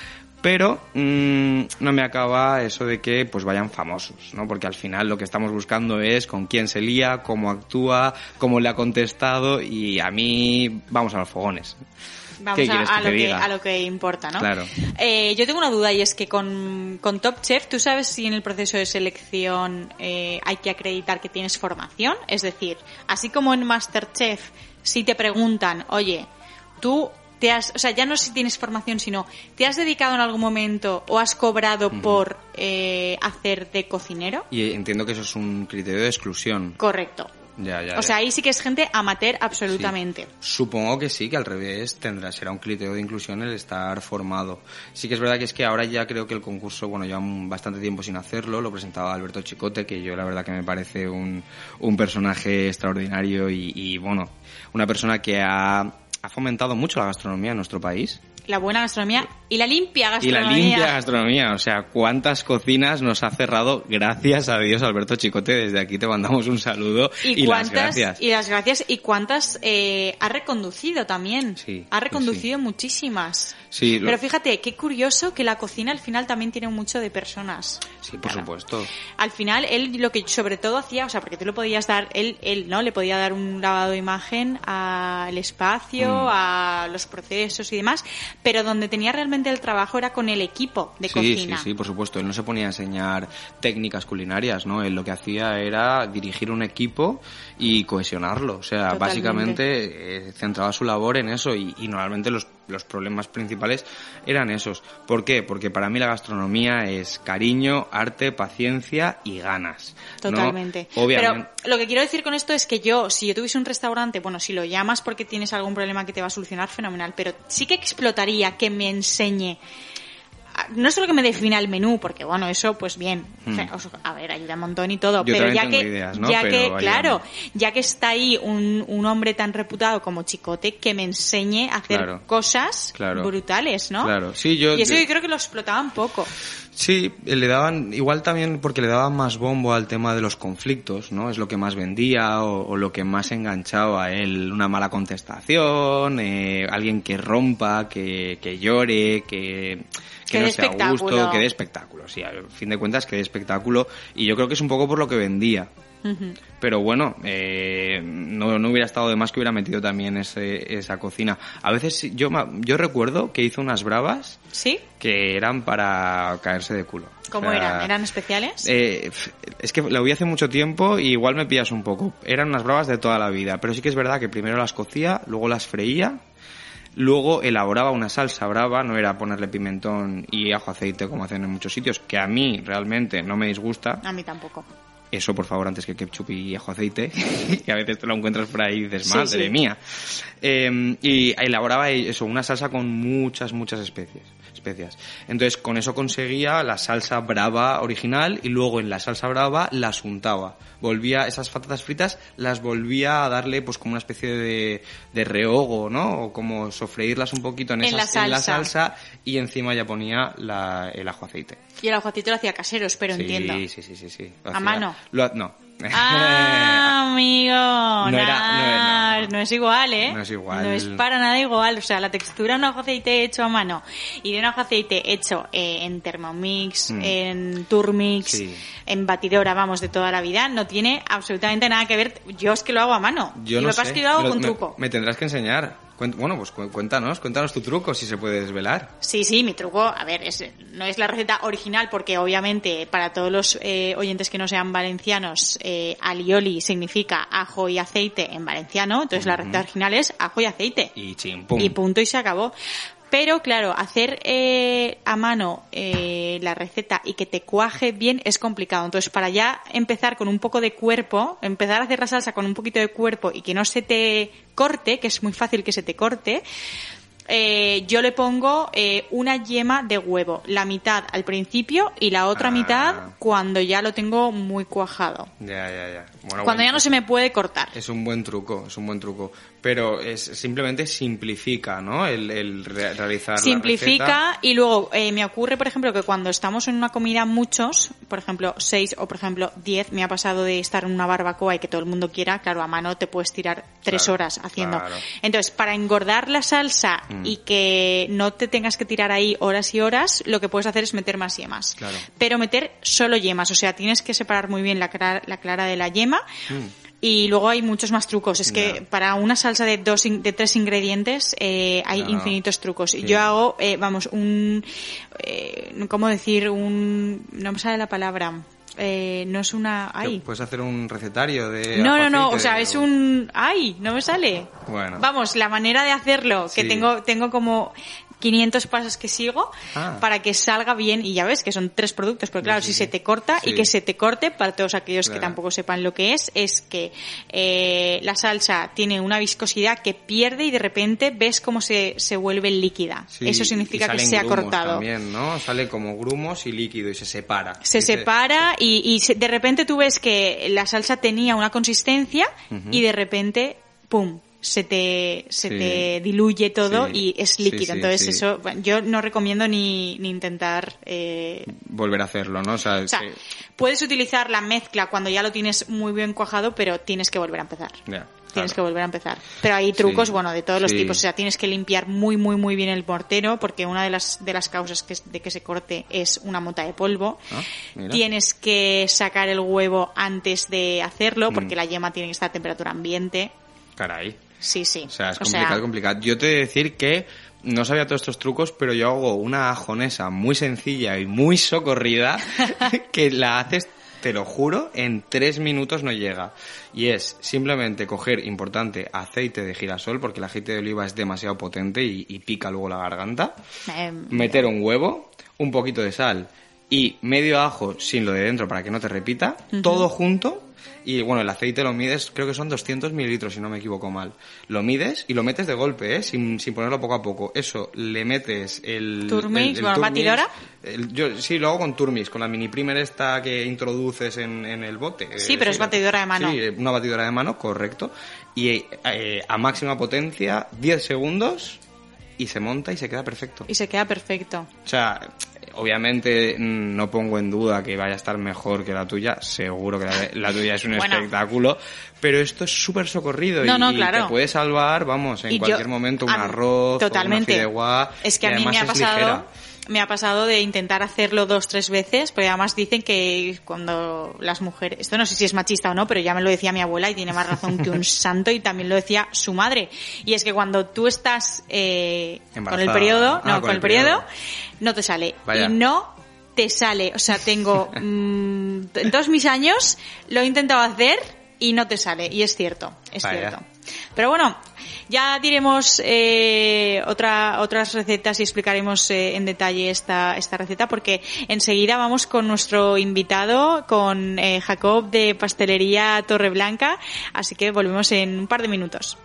pero mm, no me acaba eso de que pues vayan famosos, ¿no? Porque al final lo que estamos buscando es con quién se lía, cómo actúa, cómo le ha contestado y a mí vamos a los fogones. Vamos ¿Qué a, quieres a lo que, a lo que importa, ¿no? Claro. Eh, yo tengo una duda y es que con, con Top Chef, ¿tú sabes si en el proceso de selección eh, hay que acreditar que tienes formación? Es decir, así como en Masterchef, si te preguntan, oye, tú te has, o sea, ya no si tienes formación, sino te has dedicado en algún momento o has cobrado por eh, hacer de cocinero? Y entiendo que eso es un criterio de exclusión. Correcto. Ya, ya, O sea, ahí sí que es gente amateur absolutamente. Supongo que sí, que al revés tendrá, será un criterio de inclusión el estar formado. Sí que es verdad que es que ahora ya creo que el concurso, bueno, lleva bastante tiempo sin hacerlo, lo presentaba Alberto Chicote, que yo la verdad que me parece un, un personaje extraordinario y, y, bueno, una persona que ha, ha fomentado mucho la gastronomía en nuestro país. La buena gastronomía y la limpia Y gastronomía. la limpia gastronomía, o sea, cuántas cocinas nos ha cerrado, gracias a Dios, Alberto Chicote, desde aquí te mandamos un saludo y, y las cuántas gracias. y las gracias y cuántas eh, ha reconducido también Sí, ha sí, reconducido muchísimas Sí, lo- pero fíjate qué curioso que la cocina al final también tiene mucho de personas sí, por supuesto. al final él lo que sobre todo hacía o sea porque tú le podías dar él él no le podía dar un lavado de imagen al espacio Mm. a los procesos y demás pero donde tenía realmente el trabajo era con el equipo de sí, cocina Sí, sí, por supuesto. Él no se ponía a enseñar técnicas culinarias, ¿no? Él lo que hacía era dirigir un equipo y cohesionarlo. O sea, Totalmente. básicamente eh, centraba su labor en eso y, y normalmente los, los problemas principales eran esos. ¿Por qué? Porque para mí la gastronomía es cariño, arte, paciencia y ganas. ¿no? Totalmente. Obviamente. Pero lo que quiero decir con esto es que yo, si yo tuviese un restaurante, bueno, si lo llamas porque tienes algún problema que te va a solucionar, fenomenal. Pero sí que explotaría que me enseñe. No solo que me defina el menú, porque bueno, eso pues bien, Hmm. Fe- o sea, a ver, ayuda un montón y todo, Yo pero ya que, ideas, ¿no? ya Pero que, ayúdame. claro, ya que está ahí un, un hombre tan reputado como Chicote, que me enseñe a hacer Claro. cosas Claro. brutales, ¿no? Claro. Sí, yo- Y eso yo- yo creo que lo explotaban poco. Sí, le daban, igual también porque le daban más bombo al tema de los conflictos, ¿no? Es lo que más vendía o, o lo que más enganchaba a él. Una mala contestación, eh, alguien que rompa, que, que llore, que, Que que no sea a gusto, que dé espectáculo. Sí, al fin de cuentas que dé espectáculo. Y yo creo que es un poco por lo que vendía. Pero bueno, eh, no, no hubiera estado de más que hubiera metido también ese, esa cocina. A veces yo, yo recuerdo que hizo unas bravas ¿Sí? que eran para caerse de culo. ¿Cómo O sea, eran? ¿Eran especiales? eh, es que lo vi hace mucho tiempo y igual me pillas un poco. Eran unas bravas de toda la vida, pero sí que es verdad que primero las cocía, luego las freía, luego elaboraba una salsa brava, no era ponerle pimentón y ajo aceite como hacen en muchos sitios, que a mí realmente no me disgusta. A mí tampoco. Eso, por favor, antes que ketchup y ajo aceite, que a veces te lo encuentras por ahí y dices, Sí, madre sí. mía. Eh, y elaboraba eso, una salsa con muchas, muchas especies, especias. Entonces, con eso conseguía la salsa brava original y luego en la salsa brava las untaba. Volvía, esas patatas fritas las volvía a darle pues como una especie de, de rehogo, ¿no? O como sofreírlas un poquito en, En esas- la en la salsa. y encima ya ponía la- el ajo aceite. Y el aguacito lo hacía casero, espero, sí, entiendo. Sí, sí, sí, sí. Lo ¿A hacía- mano? lo- no. Ah, amigo. No No, era- no era- no, no. es igual, ¿eh? No es igual. No es para nada igual. O sea, la textura de un ajo aceite hecho a mano y de un ajo aceite hecho eh, en Thermomix, Mm. en Turmix, Sí. en batidora, vamos, de toda la vida, no tiene absolutamente nada que ver. Yo es que lo hago a mano. Yo y lo que pasa es que lo hago Lo- con me, truco. Me tendrás que enseñar. Bueno, pues cu- cuéntanos, cuéntanos tu truco si se puede desvelar. Sí, sí, mi truco, a ver, es, no es la receta original porque obviamente para todos los eh, oyentes que no sean valencianos, eh, alioli significa ajo y aceite en valenciano, entonces la receta original es ajo y aceite. Y chimpum. Y punto y se acabó. Pero claro, hacer eh, a mano eh, la receta y que te cuaje bien es complicado. Entonces, para ya empezar con un poco de cuerpo, empezar a hacer la salsa con un poquito de cuerpo y que no se te corte, que es muy fácil que se te corte, eh, yo le pongo eh, una yema de huevo, la mitad al principio y la otra Ah. mitad cuando ya lo tengo muy cuajado. Ya, ya, ya. Bueno, Cuando bueno, ya no se me puede cortar. Es un buen truco, es un buen truco. Pero es simplemente simplifica, ¿no? El, el re- realizar la receta. Simplifica y luego eh, me ocurre, por ejemplo, que cuando estamos en una comida muchos, por ejemplo, seis o por ejemplo diez, me ha pasado de estar en una barbacoa y que todo el mundo quiera, claro, a mano te puedes tirar tres Claro, horas haciendo. claro. Entonces, para engordar la salsa Mm. y que no te tengas que tirar ahí horas y horas, lo que puedes hacer es meter más yemas. Claro. Pero meter solo yemas, o sea, tienes que separar muy bien la clara, la clara de la yema. Mm. Y luego hay muchos más trucos. Es que para una salsa de dos, de tres ingredientes eh, hay No, infinitos trucos. Sí. Yo hago, eh, vamos, un, eh, ¿cómo decir? Un, no me sale la palabra. Eh, no es una, ay. Puedes hacer un recetario de. No, no, no, o sea, es un, ay, no me sale. Bueno. Vamos, la manera de hacerlo, que Sí. tengo, tengo como 500 pasos que sigo Ah. para que salga bien y ya ves que son tres productos, pero claro, Sí, si se te corta y que se te corte, para todos aquellos que tampoco sepan lo que es, es que eh, la salsa tiene una viscosidad que pierde y de repente ves cómo se, se vuelve líquida. Eso significa que se ha cortado. También, ¿no? Sale como grumos y líquido y se separa. Se separa y, y se- de repente tú ves que la salsa tenía una consistencia y de repente, ¡pum! Se te, se Sí. te diluye todo Sí. y es líquido. sí, Entonces eso, bueno, yo no recomiendo ni, ni intentar... eh, Volver a hacerlo, ¿no? O sea, o sea, sí. puedes utilizar la mezcla cuando ya lo tienes muy bien cuajado, pero tienes que volver a empezar. Tienes claro. que volver a empezar. Pero hay trucos, bueno, de todos los tipos. O sea, tienes que limpiar muy, muy, muy bien el mortero, porque una de las, de las causas que, de que se corte es una mota de polvo. Ah. Tienes que sacar el huevo antes de hacerlo, porque Mm. la yema tiene que estar a temperatura ambiente. Caray. Sí, sí. O sea, es complicado, complicado. Yo te he de decir que no sabía todos estos trucos, pero yo hago una ajonesa muy sencilla y muy socorrida que la haces, te lo juro, en tres minutos no llega. Y es simplemente coger, importante, aceite de girasol, porque el aceite de oliva es demasiado potente y, y pica luego la garganta. Eh, Meter un huevo, un poquito de sal y medio ajo sin lo de dentro para que no te repita, todo junto. Y bueno, el aceite lo mides, creo que son 200 mililitros si no me equivoco mal. Lo mides y lo metes de golpe, ¿eh? sin, sin ponerlo poco a poco. Eso, le metes el... Turmix, bueno, batidora. yo sí, lo hago con Turmix, con la mini primer esta que introduces en, en el bote. Sí, Eh, pero es batidora de mano. Sí, una batidora de mano, correcto. Y eh, a máxima potencia, 10 segundos y se monta y se queda perfecto. y se queda perfecto. O sea, obviamente mm, no pongo en duda que vaya a estar mejor que la tuya, seguro que la, la tuya es un Bueno. espectáculo, pero esto es súper socorrido No, y, no, y claro. te puede salvar, vamos, en Y yo- cualquier momento un arroz, totalmente. o una fideuá, Es que a mí me ha pasado, ligera. Me ha pasado de intentar hacerlo dos, tres veces, porque además dicen que cuando las mujeres, esto no sé si es machista o no, pero ya me lo decía mi abuela y tiene más razón que un santo y también lo decía su madre. Y es que cuando tú estás eh, con el periodo, Ah, no, con, el periodo, no te sale. Vaya. Y no te sale. O sea, tengo, mm, en todos mis años lo he intentado hacer y no te sale. Y es cierto, es Vaya. cierto. Pero bueno, ya diremos eh, otra, otras recetas y explicaremos eh, en detalle esta, esta receta porque enseguida vamos con nuestro invitado, con eh, Jacob de Pastelería Torreblanca, así que volvemos en un par de minutos.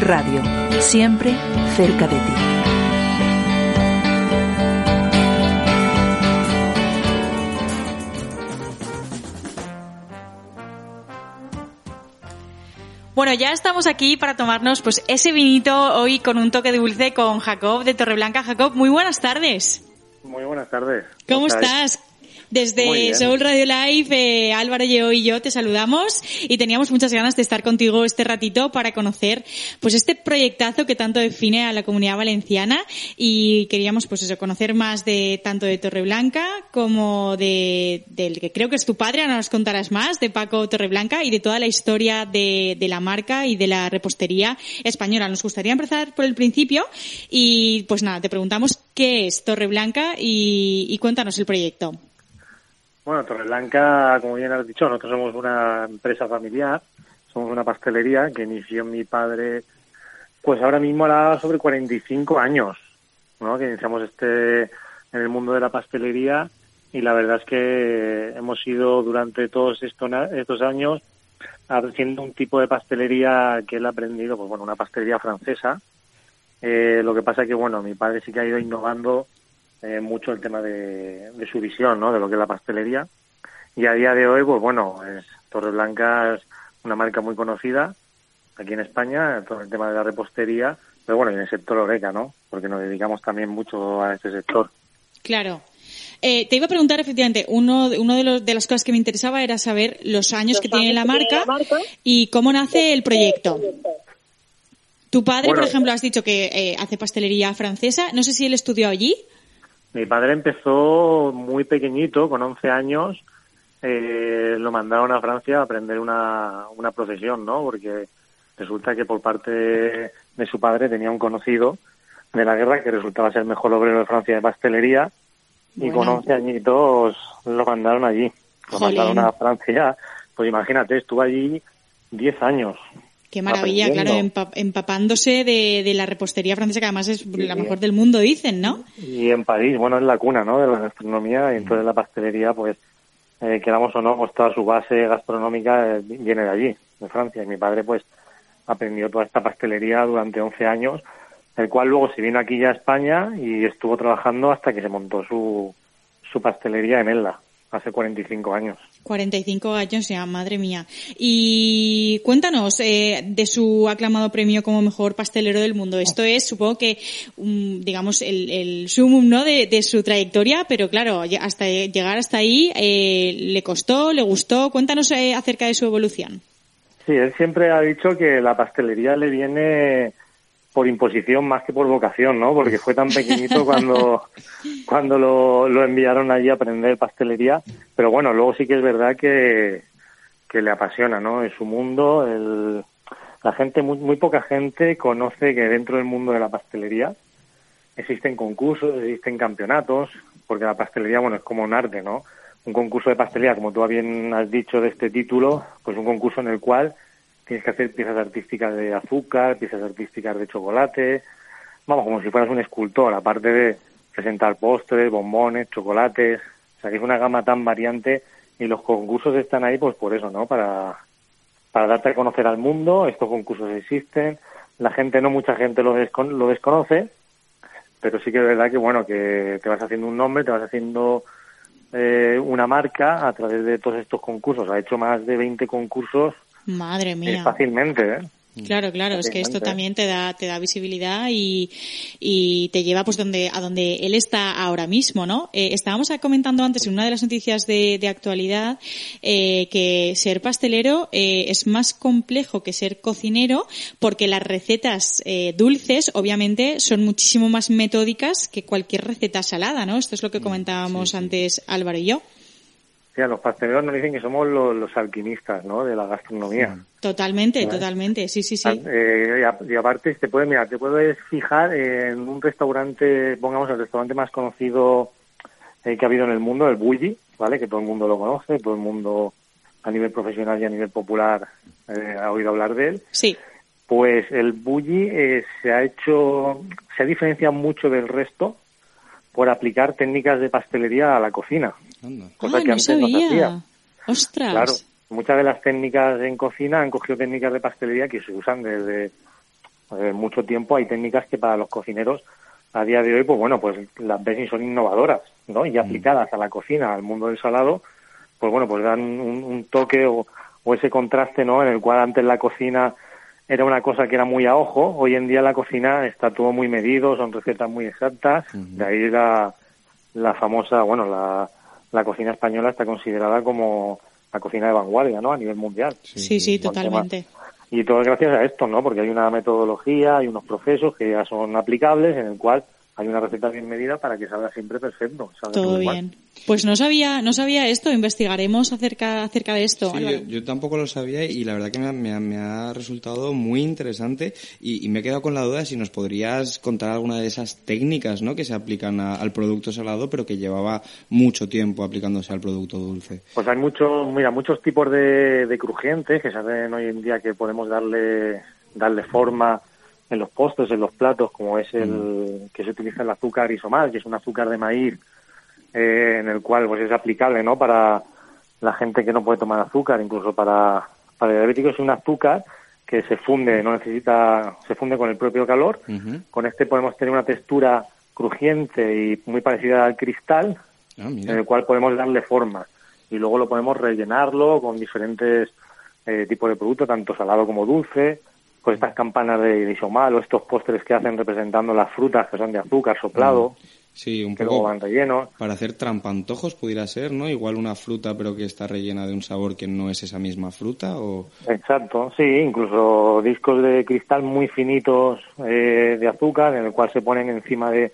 Radio, siempre cerca de ti. Bueno, ya estamos aquí para tomarnos pues ese vinito hoy con un toque dulce con Jacob de Torreblanca. Jacob, muy buenas tardes. Muy buenas tardes. ¿Cómo estás? Desde Soul Radio Live, eh, Álvaro, yo y yo te saludamos y teníamos muchas ganas de estar contigo este ratito para conocer pues este proyectazo que tanto define a la comunidad valenciana y queríamos pues eso, conocer más de tanto de Torreblanca como de, del que creo que es tu padre, ahora nos contarás más, de Paco Torreblanca y de toda la historia de, de la marca y de la repostería española. Nos gustaría empezar por el principio y pues nada, te preguntamos qué es Torreblanca y, y cuéntanos el proyecto. Bueno, Torreblanca, como bien has dicho, nosotros somos una empresa familiar, somos una pastelería que inició mi padre, pues ahora mismo hará sobre 45 años, ¿no? Que iniciamos este en el mundo de la pastelería y la verdad es que hemos ido durante todos estos, estos años haciendo un tipo de pastelería que él ha aprendido, pues bueno, una pastelería francesa. Eh, lo que pasa que, bueno, mi padre sí que ha ido innovando eh, mucho el tema de, de, su visión, ¿no? De lo que es la pastelería. Y a día de hoy, pues bueno, es, Torreblanca es una marca muy conocida aquí en España, todo el tema de la repostería, pero bueno, en el sector oreca, ¿no? Porque nos dedicamos también mucho a este sector. Claro. Eh, te iba a preguntar, efectivamente, uno, uno de, los, de las cosas que me interesaba era saber los años los que tiene la marca, la marca y cómo nace el proyecto. Tu padre, bueno, por ejemplo, has dicho que eh, hace pastelería francesa. No sé si él estudió allí. Mi padre empezó muy pequeñito, con 11 años. Eh, lo mandaron a Francia a aprender una, una profesión, ¿no? Porque resulta que por parte de, su padre tenía un conocido de la guerra que resultaba ser el mejor obrero de Francia de pastelería y bueno. con 11 añitos lo mandaron allí. Lo Jolín. mandaron a Francia. Pues imagínate, estuvo allí 10 años. Qué maravilla, claro, empap empapándose de, de, la repostería francesa, que además es sí, la mejor del mundo, dicen, ¿no? Y en París, bueno, es la cuna, ¿no? De la gastronomía, y entonces la pastelería, pues, eh, queramos o no, pues toda su base gastronómica eh, viene de allí, de Francia. Y mi padre, pues, aprendió toda esta pastelería durante 11 años, el cual luego se vino aquí ya a España y estuvo trabajando hasta que se montó su, su pastelería en Elda hace 45 años. 45 años ya, madre mía. Y cuéntanos eh, de su aclamado premio como mejor pastelero del mundo. Esto es, supongo que, um, digamos, el, el sumum ¿no? De, de, su trayectoria, pero claro, hasta llegar hasta ahí, eh, ¿le costó, le gustó? Cuéntanos eh, acerca de su evolución. Sí, él siempre ha dicho que la pastelería le viene por imposición más que por vocación, ¿no? Porque fue tan pequeñito cuando, cuando lo, lo enviaron allí a aprender pastelería. Pero bueno, luego sí que es verdad que, que le apasiona, ¿no? Es su mundo. El, la gente, muy, muy poca gente conoce que dentro del mundo de la pastelería existen concursos, existen campeonatos, porque la pastelería, bueno, es como un arte, ¿no? Un concurso de pastelería, como tú bien has dicho de este título, pues un concurso en el cual tienes que hacer piezas artísticas de azúcar, piezas artísticas de chocolate, vamos, como si fueras un escultor, aparte de presentar postres, bombones, chocolates, o sea que es una gama tan variante y los concursos están ahí pues por eso, ¿no? Para, para darte a conocer al mundo, estos concursos existen, la gente, no mucha gente lo, descon lo desconoce, pero sí que es verdad que bueno, que te vas haciendo un nombre, te vas haciendo eh, una marca a través de todos estos concursos. Ha hecho más de 20 concursos Madre mía. Eh, fácilmente, ¿eh? Claro, claro, es que esto también te da, te da visibilidad y, y te lleva pues donde, a donde él está ahora mismo, ¿no? Eh, estábamos comentando antes en una de las noticias de, de actualidad eh, que ser pastelero eh, es más complejo que ser cocinero porque las recetas eh, dulces obviamente son muchísimo más metódicas que cualquier receta salada, ¿no? Esto es lo que comentábamos sí, sí. antes Álvaro y yo. Los pasteleros nos dicen que somos los, los alquimistas, ¿no? De la gastronomía. Totalmente, totalmente, sí, sí, sí. Eh, y, y, aparte, te puedes, mira, te puedes fijar en un restaurante, pongamos el restaurante más conocido eh, que ha habido en el mundo, el Bulli, ¿vale? Que todo el mundo lo conoce, todo el mundo a nivel profesional y a nivel popular eh, ha oído hablar de él. Sí. Pues el Bulli eh, se ha hecho, se ha diferenciado mucho del resto por aplicar técnicas de pastelería a la cocina. Cosa ah, que no antes sabía. no se hacía. ¡Ostras! Claro, muchas de las técnicas en cocina han cogido técnicas de pastelería que se usan desde eh, mucho tiempo hay técnicas que para los cocineros a día de hoy, pues bueno, pues las ves y son innovadoras, ¿no? Y aplicadas a la cocina, al mundo del salado, pues bueno, pues dan un, un toque o, o ese contraste, ¿no? En el cual antes la cocina era una cosa que era muy a ojo, hoy en día la cocina está todo muy medido, son recetas muy exactas, de ahí la, la famosa, bueno, la, la cocina española está considerada como la cocina de vanguardia, ¿no? A nivel mundial. Sí, sí, totalmente. Y todo gracias a esto, ¿no? Porque hay una metodología, hay unos procesos que ya son aplicables en el cual hay una receta bien medida para que salga siempre perfecto. salga Todo igual. bien. Pues no sabía, no sabía esto, investigaremos acerca, acerca de esto. Sí, yo, yo tampoco lo sabía y la verdad que me ha, me ha- me ha resultado muy interesante y, y me he quedado con la duda de si nos podrías contar alguna de esas técnicas ¿no? que se aplican a- al producto salado pero que llevaba mucho tiempo aplicándose al producto dulce. Pues hay muchos, mira, muchos tipos de, de crujientes que saben hoy en día que podemos darle, darle forma en los postres, en los platos, como es el que se utiliza el azúcar isomal, que es un azúcar de maíz, eh, en el cual pues es aplicable, ¿no? Para la gente que no puede tomar azúcar, incluso para, para diabéticos, es un azúcar que se funde, no necesita, se funde con el propio calor. Con este podemos tener una textura crujiente y muy parecida al cristal, Ah, en el cual podemos darle forma y luego lo podemos rellenarlo con diferentes eh, tipos de productos, tanto salado como dulce, con estas campanas de, de isomal o estos postres que hacen representando las frutas que son de azúcar soplado, Sí, un que luego poco van rellenos. para hacer trampantojos pudiera ser, ¿no? Igual una fruta pero que está rellena de un sabor que no es esa misma fruta o... Exacto, sí, incluso discos de cristal muy finitos eh, de azúcar en el cual se ponen encima de,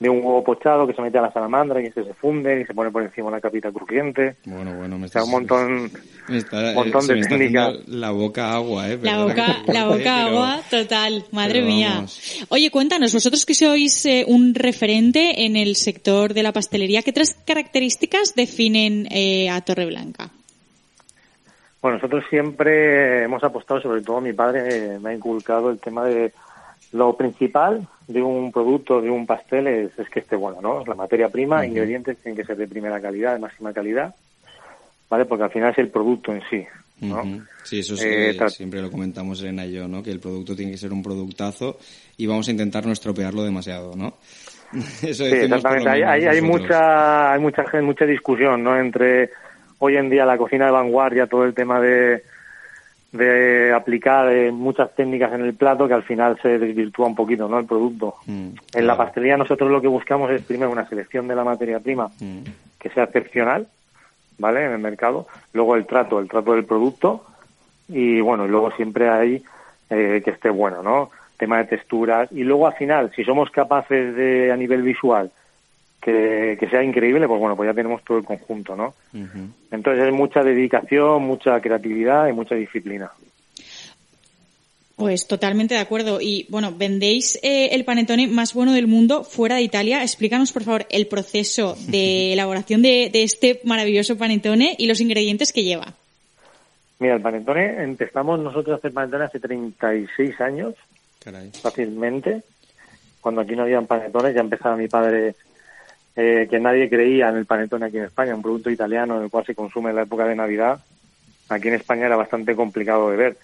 de un huevo pochado que se mete a la salamandra y ese se funde y se pone por encima una capita crujiente. Bueno, bueno, me O sea, estás... un montón, me está- un montón se de me está técnicas. la boca agua, ¿eh? La boca, la boca pero- agua total, madre mía. vamos. Oye, cuéntanos, vosotros que sois eh, un referente en el sector de la pastelería, ¿qué tres características definen eh, a Torreblanca? Bueno, nosotros siempre hemos apostado, sobre todo mi padre eh, me ha inculcado el tema de lo principal de un producto, de un pastel, es, es que esté bueno, ¿no? La materia prima, ingredientes tienen que ser de primera calidad, de máxima calidad, ¿vale? Porque al final es el producto en sí, ¿no? Sí, eso Eh, sí, tra- siempre lo comentamos Elena y yo, ¿no? Que el producto tiene que ser un productazo y vamos a intentar no estropearlo demasiado, ¿no? Eso Sí, exactamente. Hay, hay, hay mucha, hay mucha mucha discusión, ¿no? Entre hoy en día la cocina de vanguardia, todo el tema de, de aplicar eh, muchas técnicas en el plato que al final se desvirtúa un poquito, ¿no? El producto. Mm, En claro. la pastelería nosotros lo que buscamos es primero una selección de la materia prima Mm, que sea excepcional, ¿vale? En el mercado. Luego el trato, el trato del producto. Y bueno, y luego siempre hay eh, que esté bueno, ¿no? Tema de texturas. Y luego al final, si somos capaces de, a nivel visual, que, que sea increíble, pues bueno, pues ya tenemos todo el conjunto, ¿no? Entonces es mucha dedicación, mucha creatividad y mucha disciplina. Pues totalmente de acuerdo. Y bueno, vendéis eh, el panetone más bueno del mundo fuera de Italia. Explícanos, por favor, el proceso de elaboración de, de este maravilloso panetone y los ingredientes que lleva. Mira, el panetone, empezamos nosotros a hacer panetone hace 36 años, Caray. fácilmente. Cuando aquí no habían panetones, ya empezaba mi padre, eh, que nadie creía en el panetone aquí en España, un producto italiano en el cual se consume en la época de Navidad. Aquí en España era bastante complicado de ver.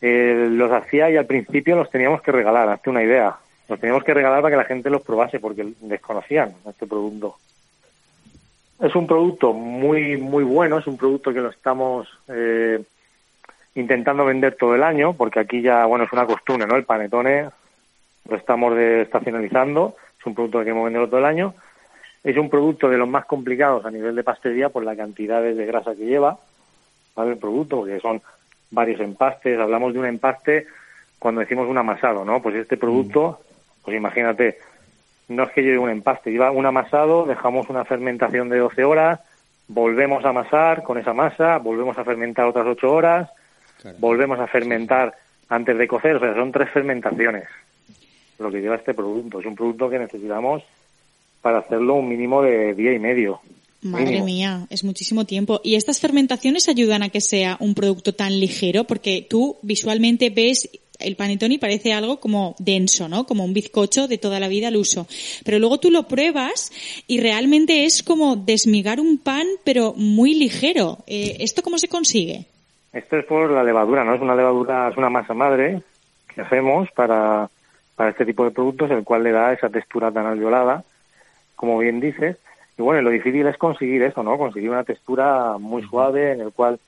Eh, los hacía y al principio los teníamos que regalar, hazte una idea. Los teníamos que regalar para que la gente los probase porque desconocían este producto. Es un producto muy, muy bueno, es un producto que lo estamos eh, intentando vender todo el año, porque aquí ya, bueno, es una costumbre, ¿no? El panetone lo estamos de- estacionalizando, es un producto que queremos venderlo todo el año. Es un producto de los más complicados a nivel de pastelería por la cantidad de grasa que lleva, ¿vale? El producto, porque son varios empastes, hablamos de un empaste cuando decimos un amasado, ¿no? Pues este producto, pues imagínate, no es que lleve un empaste, lleva un amasado, dejamos una fermentación de 12 horas, volvemos a amasar con esa masa, volvemos a fermentar otras 8 horas, volvemos a fermentar antes de cocer, o sea, son tres fermentaciones lo que lleva este producto. Es un producto que necesitamos para hacerlo un mínimo de día y medio. Madre Mínimo. mía, es muchísimo tiempo. ¿Y estas fermentaciones ayudan a que sea un producto tan ligero? Porque tú visualmente ves el panetone y parece algo como denso, ¿no? Como un bizcocho de toda la vida al uso. Pero luego tú lo pruebas y realmente es como desmigar un pan, pero muy ligero. Eh, ¿Esto cómo se consigue? Esto es por la levadura, ¿no? Es una levadura, es una masa madre que hacemos para, para este tipo de productos, el cual le da esa textura tan alveolada, como bien dices. Y bueno, lo difícil es conseguir eso, ¿no? Conseguir una textura muy suave en el cual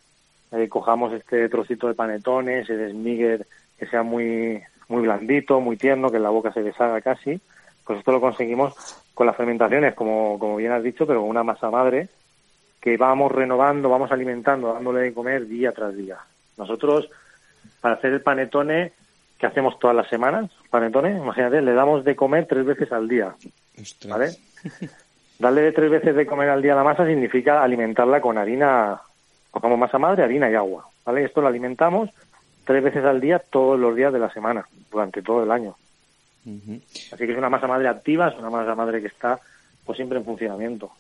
eh, cojamos este trocito de panetone, ese desmiguer que sea muy, muy blandito, muy tierno, que en la boca se deshaga casi. Pues esto lo conseguimos con las fermentaciones, como, como bien has dicho, pero con una masa madre que vamos renovando, vamos alimentando, dándole de comer día tras día. Nosotros, para hacer el panetone, que hacemos todas las semanas, panetone, imagínate, le damos de comer tres veces al día. ¿Vale? Darle tres veces de comer al día a la masa significa alimentarla con harina, cogemos masa madre, harina y agua. ¿Vale? Esto lo alimentamos tres veces al día todos los días de la semana, durante todo el año. Así que es una masa madre activa, es una masa madre que está pues siempre en funcionamiento.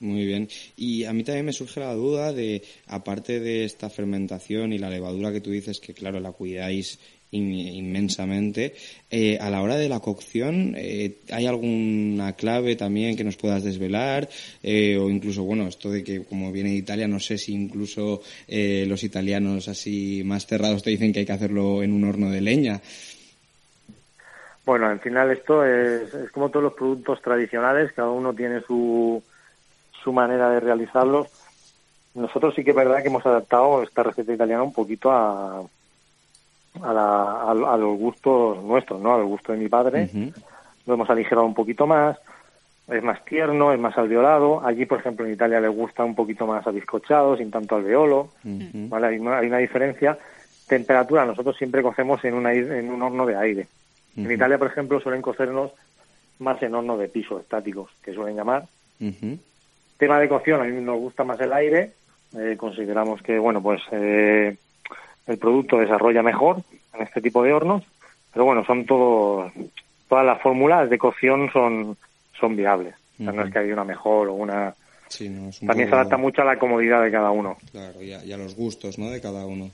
Muy bien. Y a mí también me surge la duda de, aparte de esta fermentación y la levadura que tú dices que, claro, la cuidáis inmensamente, eh, a la hora de la cocción, eh, ¿hay alguna clave también que nos puedas desvelar? Eh, o incluso, bueno, esto de que como viene de Italia, no sé si incluso los italianos así más cerrados te dicen que hay que hacerlo en un horno de leña. Bueno, al final esto es, es como todos los productos tradicionales, cada uno tiene su, su manera de realizarlos. Nosotros sí que es verdad que hemos adaptado esta receta italiana un poquito a, a, la, a, los gustos nuestros, ¿no? Al gusto de mi padre. Lo hemos aligerado un poquito más. Es más tierno, es más alveolado. Allí, por ejemplo, en Italia le gusta un poquito más abiscochado, sin tanto alveolo. ¿vale? Hay, una, hay una diferencia. Temperatura, nosotros siempre cocemos en, una, en un horno de aire. En Italia, por ejemplo, suelen cocernos más en horno de piso, estáticos, que suelen llamar. Tema de cocción, a mí nos gusta más el aire. Eh, consideramos que, bueno, pues eh, el producto desarrolla mejor en este tipo de hornos. Pero bueno, son todos, todas las fórmulas de cocción son, son viables. no es que haya una mejor o una... También se adapta mucho a la comodidad de cada uno. Claro, y a, los gustos, ¿no? De cada uno.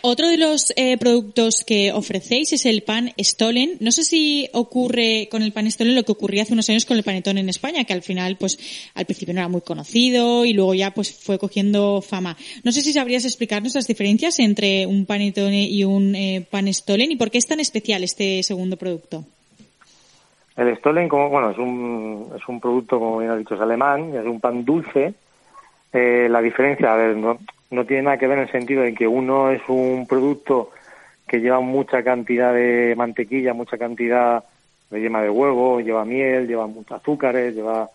Otro de los eh, productos que ofrecéis es el pan Stolen. No sé si ocurre con el pan Stolen lo que ocurría hace unos años con el panetón en España, que al final, pues, al principio no era muy conocido y luego ya, pues, fue cogiendo fama. No sé si sabrías explicarnos las diferencias entre un panetone y un eh, pan Stolen y por qué es tan especial este segundo producto. El Stolen, como, bueno, es un, es un producto, como bien has dicho, es alemán, es un pan dulce. Eh, la diferencia, a ver, no, no tiene nada que ver en el sentido de que uno es un producto que lleva mucha cantidad de mantequilla, mucha cantidad de yema de huevo, lleva miel, lleva muchos azúcares, lleva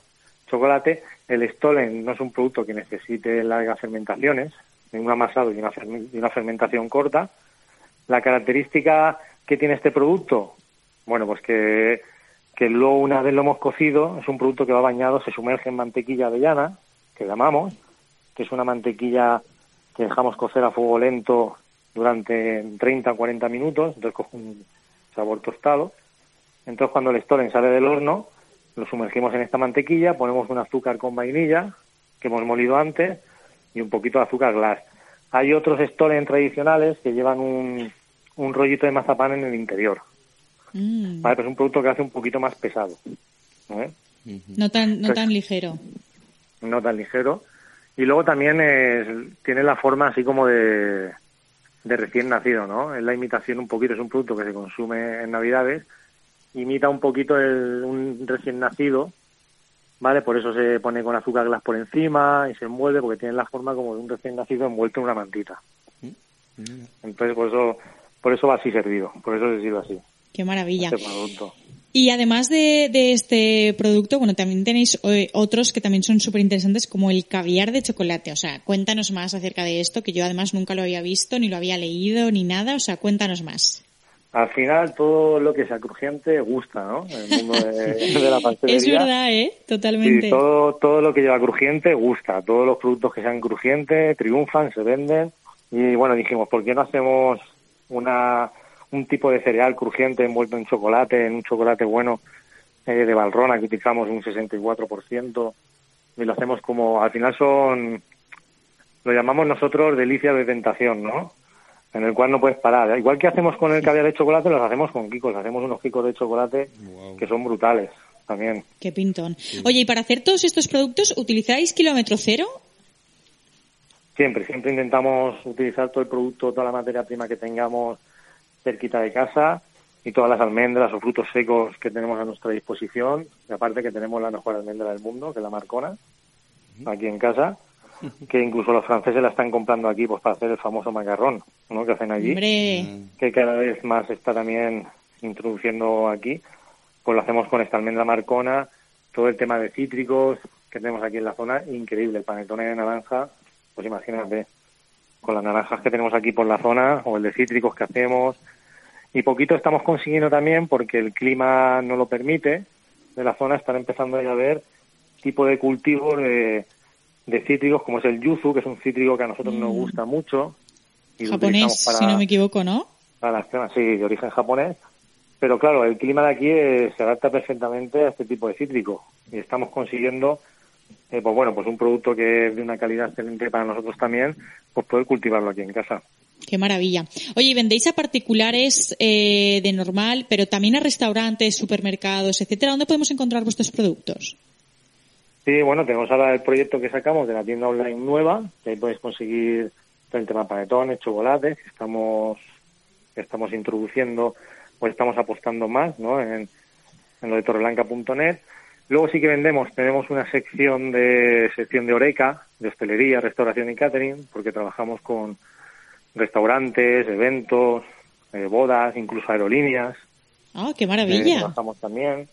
chocolate. El Stolen no es un producto que necesite largas fermentaciones, ni un amasado y una, una fermentación corta. La característica que tiene este producto, bueno, pues que, que luego una vez lo hemos cocido, es un producto que va bañado, se sumerge en mantequilla avellana, que llamamos, que es una mantequilla dejamos cocer a fuego lento durante 30 o 40 minutos, entonces coge un sabor tostado. Entonces cuando el stolen sale del horno, lo sumergimos en esta mantequilla, ponemos un azúcar con vainilla que hemos molido antes y un poquito de azúcar glass. Hay otros stolen tradicionales que llevan un, un rollito de mazapán en el interior. Mm. Vale, pues es un producto que hace un poquito más pesado. ¿eh? No tan, no tan ligero. No tan ligero. Y luego también tiene la forma así como de, de recién nacido, ¿no? Es la imitación un poquito, es un producto que se consume en Navidades, imita un poquito el, un recién nacido, ¿vale? Por eso se pone con azúcar glass por encima y se envuelve, porque tiene la forma como de un recién nacido envuelto en una mantita. Entonces, por eso, por eso va así servido, por eso se sirve así. Qué maravilla. Este producto. Y además de, este producto, bueno, también tenéis eh, otros que también son súper interesantes como el caviar de chocolate. O sea, cuéntanos más acerca de esto, que yo además nunca lo había visto, ni lo había leído, ni nada. O sea, cuéntanos más. Al final todo lo que sea crujiente gusta, ¿no? El mundo de, la pastelería. Es verdad, ¿eh? Totalmente. todo, todo lo que lleva crujiente gusta. Todos los productos que sean crujientes triunfan, se venden. Y bueno, dijimos, ¿por qué no hacemos una un tipo de cereal crujiente envuelto en chocolate, en un chocolate bueno eh, de Valrona que utilizamos un 64% y lo hacemos como, al final son, lo llamamos nosotros delicia de tentación, ¿no? En el cual no puedes parar. Igual que hacemos con el caviar de chocolate, los hacemos con kikos, hacemos unos kikos de chocolate que son brutales también. Qué pintón. Oye, ¿y para hacer todos estos productos utilizáis kilómetro cero? Siempre, siempre intentamos utilizar todo el producto, toda la materia prima que tengamos cerquita de casa y todas las almendras o frutos secos que tenemos a nuestra disposición. Y aparte que tenemos la mejor almendra del mundo, que es la Marcona, aquí en casa, que incluso los franceses la están comprando aquí pues para hacer el famoso macarrón, ¿no? Que hacen allí, Hombre, que cada vez más está también introduciendo aquí. Pues lo hacemos con esta almendra Marcona, todo el tema de cítricos que tenemos aquí en la zona, increíble. El panetone de naranja, pues imagínate, con las naranjas que tenemos aquí por la zona, o el de cítricos que hacemos, y poquito estamos consiguiendo también porque el clima no lo permite de la zona. Están empezando ya a ver tipo de cultivos de, de cítricos como es el yuzu que es un cítrico que a nosotros nos gusta mucho y japonés, para, si no me equivoco, ¿no? para las sí de origen japonés. Pero claro el clima de aquí eh, se adapta perfectamente a este tipo de cítrico y estamos consiguiendo eh, pues bueno pues un producto que es de una calidad excelente para nosotros también pues poder cultivarlo aquí en casa Qué maravilla. Oye, ¿y vendéis a particulares eh, de normal, pero también a restaurantes, supermercados, etcétera? ¿Dónde podemos encontrar vuestros productos? Sí, bueno, tenemos ahora el proyecto que sacamos de la tienda online nueva, que ahí podéis conseguir todo el tema panetones, chocolates, que estamos, que estamos introduciendo, o estamos apostando más, ¿no? En, en lo de torreblanca.net. Luego sí que vendemos, tenemos una sección de sección de Oreca, de hostelería, restauración y catering, porque trabajamos con restaurantes, eventos, eh, bodas, incluso aerolíneas. Ah, qué Eh, maravilla. trabajamos también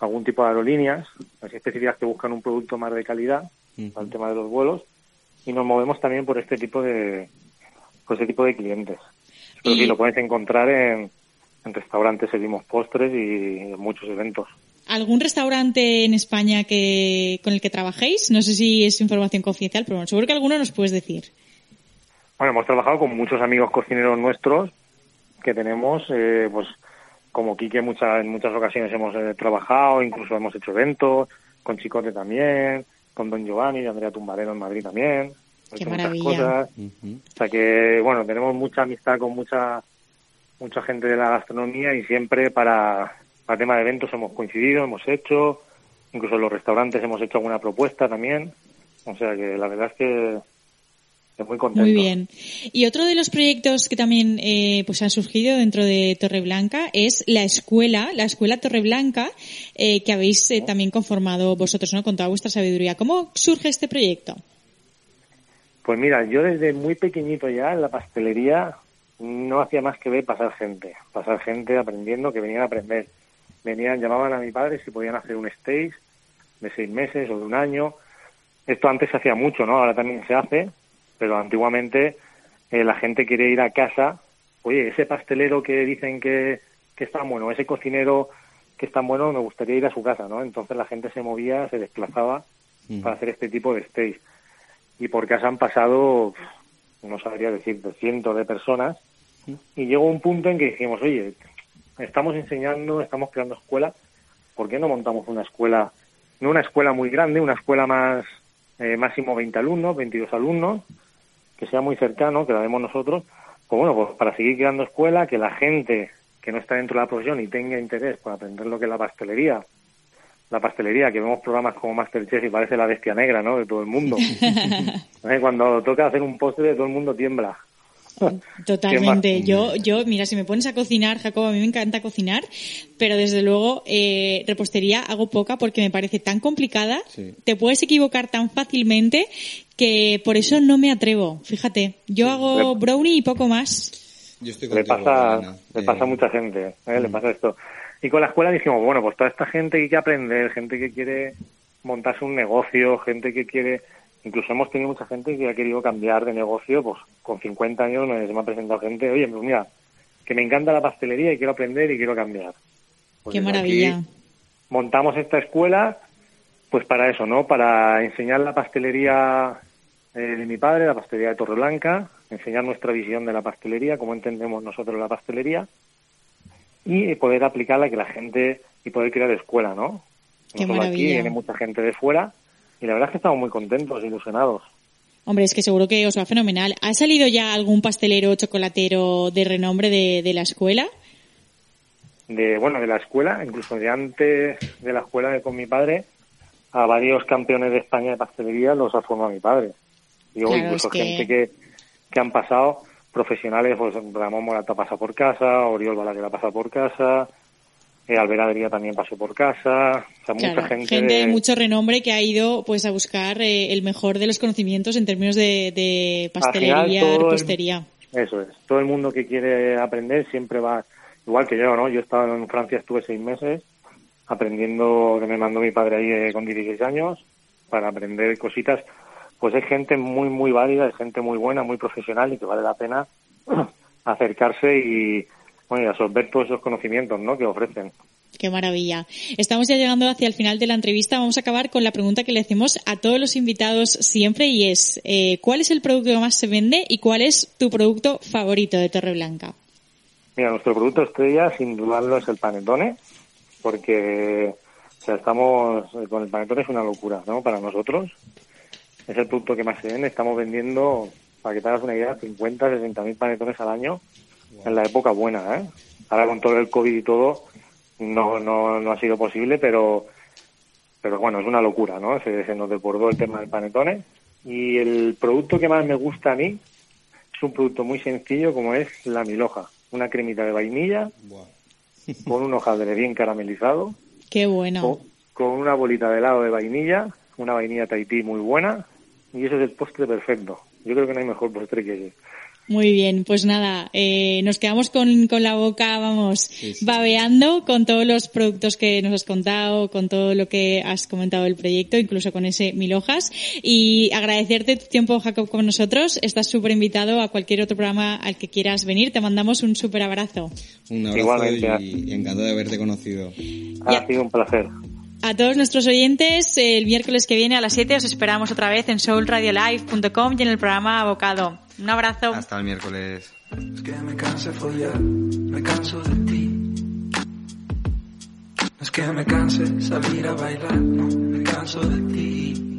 algún tipo de aerolíneas, así específicas que buscan un producto más de calidad para el tema de los vuelos y nos movemos también por este tipo de por este tipo de clientes. Pero Y- sí, lo puedes encontrar en, en restaurantes, servimos postres y en muchos eventos. ¿Algún restaurante en España que con el que trabajéis? No sé si es información confidencial, pero bueno, seguro que alguno nos puedes decir. Bueno, hemos trabajado con muchos amigos cocineros nuestros que tenemos, eh, pues como Quique muchas, en muchas ocasiones hemos eh, trabajado, incluso hemos hecho eventos, con Chicote también, con Don Giovanni y Andrea Tumbareno en Madrid también. Qué maravilla. cosas. O sea que, bueno, tenemos mucha amistad con mucha mucha gente de la gastronomía y siempre para, para tema de eventos hemos coincidido, hemos hecho, incluso en los restaurantes hemos hecho alguna propuesta también. O sea que la verdad es que estoy muy contento. Muy bien. Y otro de los proyectos que también eh, pues han surgido dentro de Torreblanca es la escuela, la escuela Torreblanca, eh, que habéis eh, también conformado vosotros, ¿no? Con toda vuestra sabiduría. ¿Cómo surge este proyecto? Pues mira, yo desde muy pequeñito ya en la pastelería no hacía más que ver pasar gente, pasar gente aprendiendo, que venían a aprender. Venían, llamaban a mi padre si podían hacer un stage de seis meses o de un año. Esto antes se hacía mucho, ¿no? Ahora también se hace, pero antiguamente eh, la gente quiere ir a casa. Oye, ese pastelero que dicen que, que es tan bueno, ese cocinero que es tan bueno, me gustaría ir a su casa, ¿no? Entonces la gente se movía, se desplazaba para hacer este tipo de stage y por casa han pasado, no sabría decir, de cientos de personas, y llegó un punto en que dijimos, oye, estamos enseñando, estamos creando escuela, ¿por qué no montamos una escuela, no una escuela muy grande, una escuela más, eh, máximo 20 alumnos, 22 alumnos, que sea muy cercano, que la demos nosotros, pues bueno, pues para seguir creando escuela, que la gente que no está dentro de la profesión y tenga interés por aprender lo que es la pastelería, la pastelería, que vemos programas como Masterchef y parece la bestia negra, ¿no? De todo el mundo. ¿Eh? Cuando toca hacer un postre, todo el mundo tiembla. Totalmente. Yo, yo, mira, si me pones a cocinar, Jacob, a mí me encanta cocinar, pero desde luego eh, repostería hago poca porque me parece tan complicada, Sí. te puedes equivocar tan fácilmente que por eso no me atrevo. Fíjate, yo hago brownie y poco más. Yo estoy le pasa, le Eh, pasa a mucha gente, ¿eh? le pasa esto. Y con la escuela dijimos, bueno, pues toda esta gente que quiere aprender, gente que quiere montarse un negocio, gente que quiere, incluso hemos tenido mucha gente que ha querido cambiar de negocio, pues con 50 años me, se me ha presentado gente, oye, pues mira, que me encanta la pastelería y quiero aprender y quiero cambiar. Pues Qué maravilla. montamos esta escuela, pues para eso, ¿no? Para enseñar la pastelería eh, de mi padre, la pastelería de Torreblanca, enseñar nuestra visión de la pastelería, cómo entendemos nosotros la pastelería, y poder aplicarla que la gente, y poder crear escuela, ¿no? Qué solo aquí, maravilla. viene mucha gente de fuera, y la verdad es que estamos muy contentos, ilusionados. Hombre, es que seguro que os va fenomenal. ¿Ha salido ya algún pastelero o chocolatero de renombre de, de la escuela? de bueno de la escuela incluso de antes de la escuela de con mi padre a varios campeones de España de pastelería los ha formado mi padre y Claro, incluso es que- gente que, que han pasado profesionales, pues Ramón Morata pasa por casa, Oriol Balaguer pasa por casa, eh, también pasó por casa, o sea, mucha Claro, gente... de mucho renombre que ha ido pues a buscar eh, el mejor de los conocimientos en términos de, de pastelería, Al final, el- repostería. Eso es. Todo el mundo que quiere aprender siempre va, igual que yo, ¿no? Yo estaba en Francia, estuve seis meses aprendiendo, que me mandó mi padre ahí eh, con 16 años, para aprender cositas. Pues es gente muy, muy válida, es gente muy buena, muy profesional y que vale la pena acercarse y, bueno, y absorber todos esos conocimientos, ¿no? Que ofrecen. Qué maravilla. Estamos ya llegando hacia el final de la entrevista. Vamos a acabar con la pregunta que le hacemos a todos los invitados siempre y es eh, ¿cuál es el producto que más se vende y cuál es tu producto favorito de Torreblanca? Mira, nuestro producto estrella, sin dudarlo, es el panetone, porque o sea, estamos con el panetone es una locura, ¿no? Para nosotros es el producto que más se vende. Estamos vendiendo, para que te hagas una idea, 50, 60 mil panetones al año en la época buena, ¿eh? Ahora con todo el COVID y todo no no no ha sido posible, pero pero bueno, es una locura, ¿no? Se, se nos desbordó el tema del panetone y el producto que más me gusta a mí es un producto muy sencillo como es la milhoja, una cremita de vainilla con un hojaldre bien caramelizado, Qué bueno. con, con una bolita de helado de vainilla, una vainilla Tahití muy buena y eso es el postre perfecto. Yo creo que no hay mejor postre que ese. Muy bien, pues nada, eh, nos quedamos con, con la boca, vamos, babeando con todos los productos que nos has contado, con todo lo que has comentado del proyecto, incluso con ese mil hojas. Y agradecerte tu tiempo, Jacob, con nosotros. Estás súper invitado a cualquier otro programa al que quieras venir. Te mandamos un súper abrazo. Un abrazo Igualmente. y, y encantado de haberte conocido. Ha sido un placer. A todos nuestros oyentes, el miércoles que viene a las 7 os esperamos otra vez en soulradiolive.com y en el programa Abocado. Un abrazo. Hasta el miércoles. Es que me canse follar, me canso de ti. No es que me canse salir a bailar, no, me canso de ti.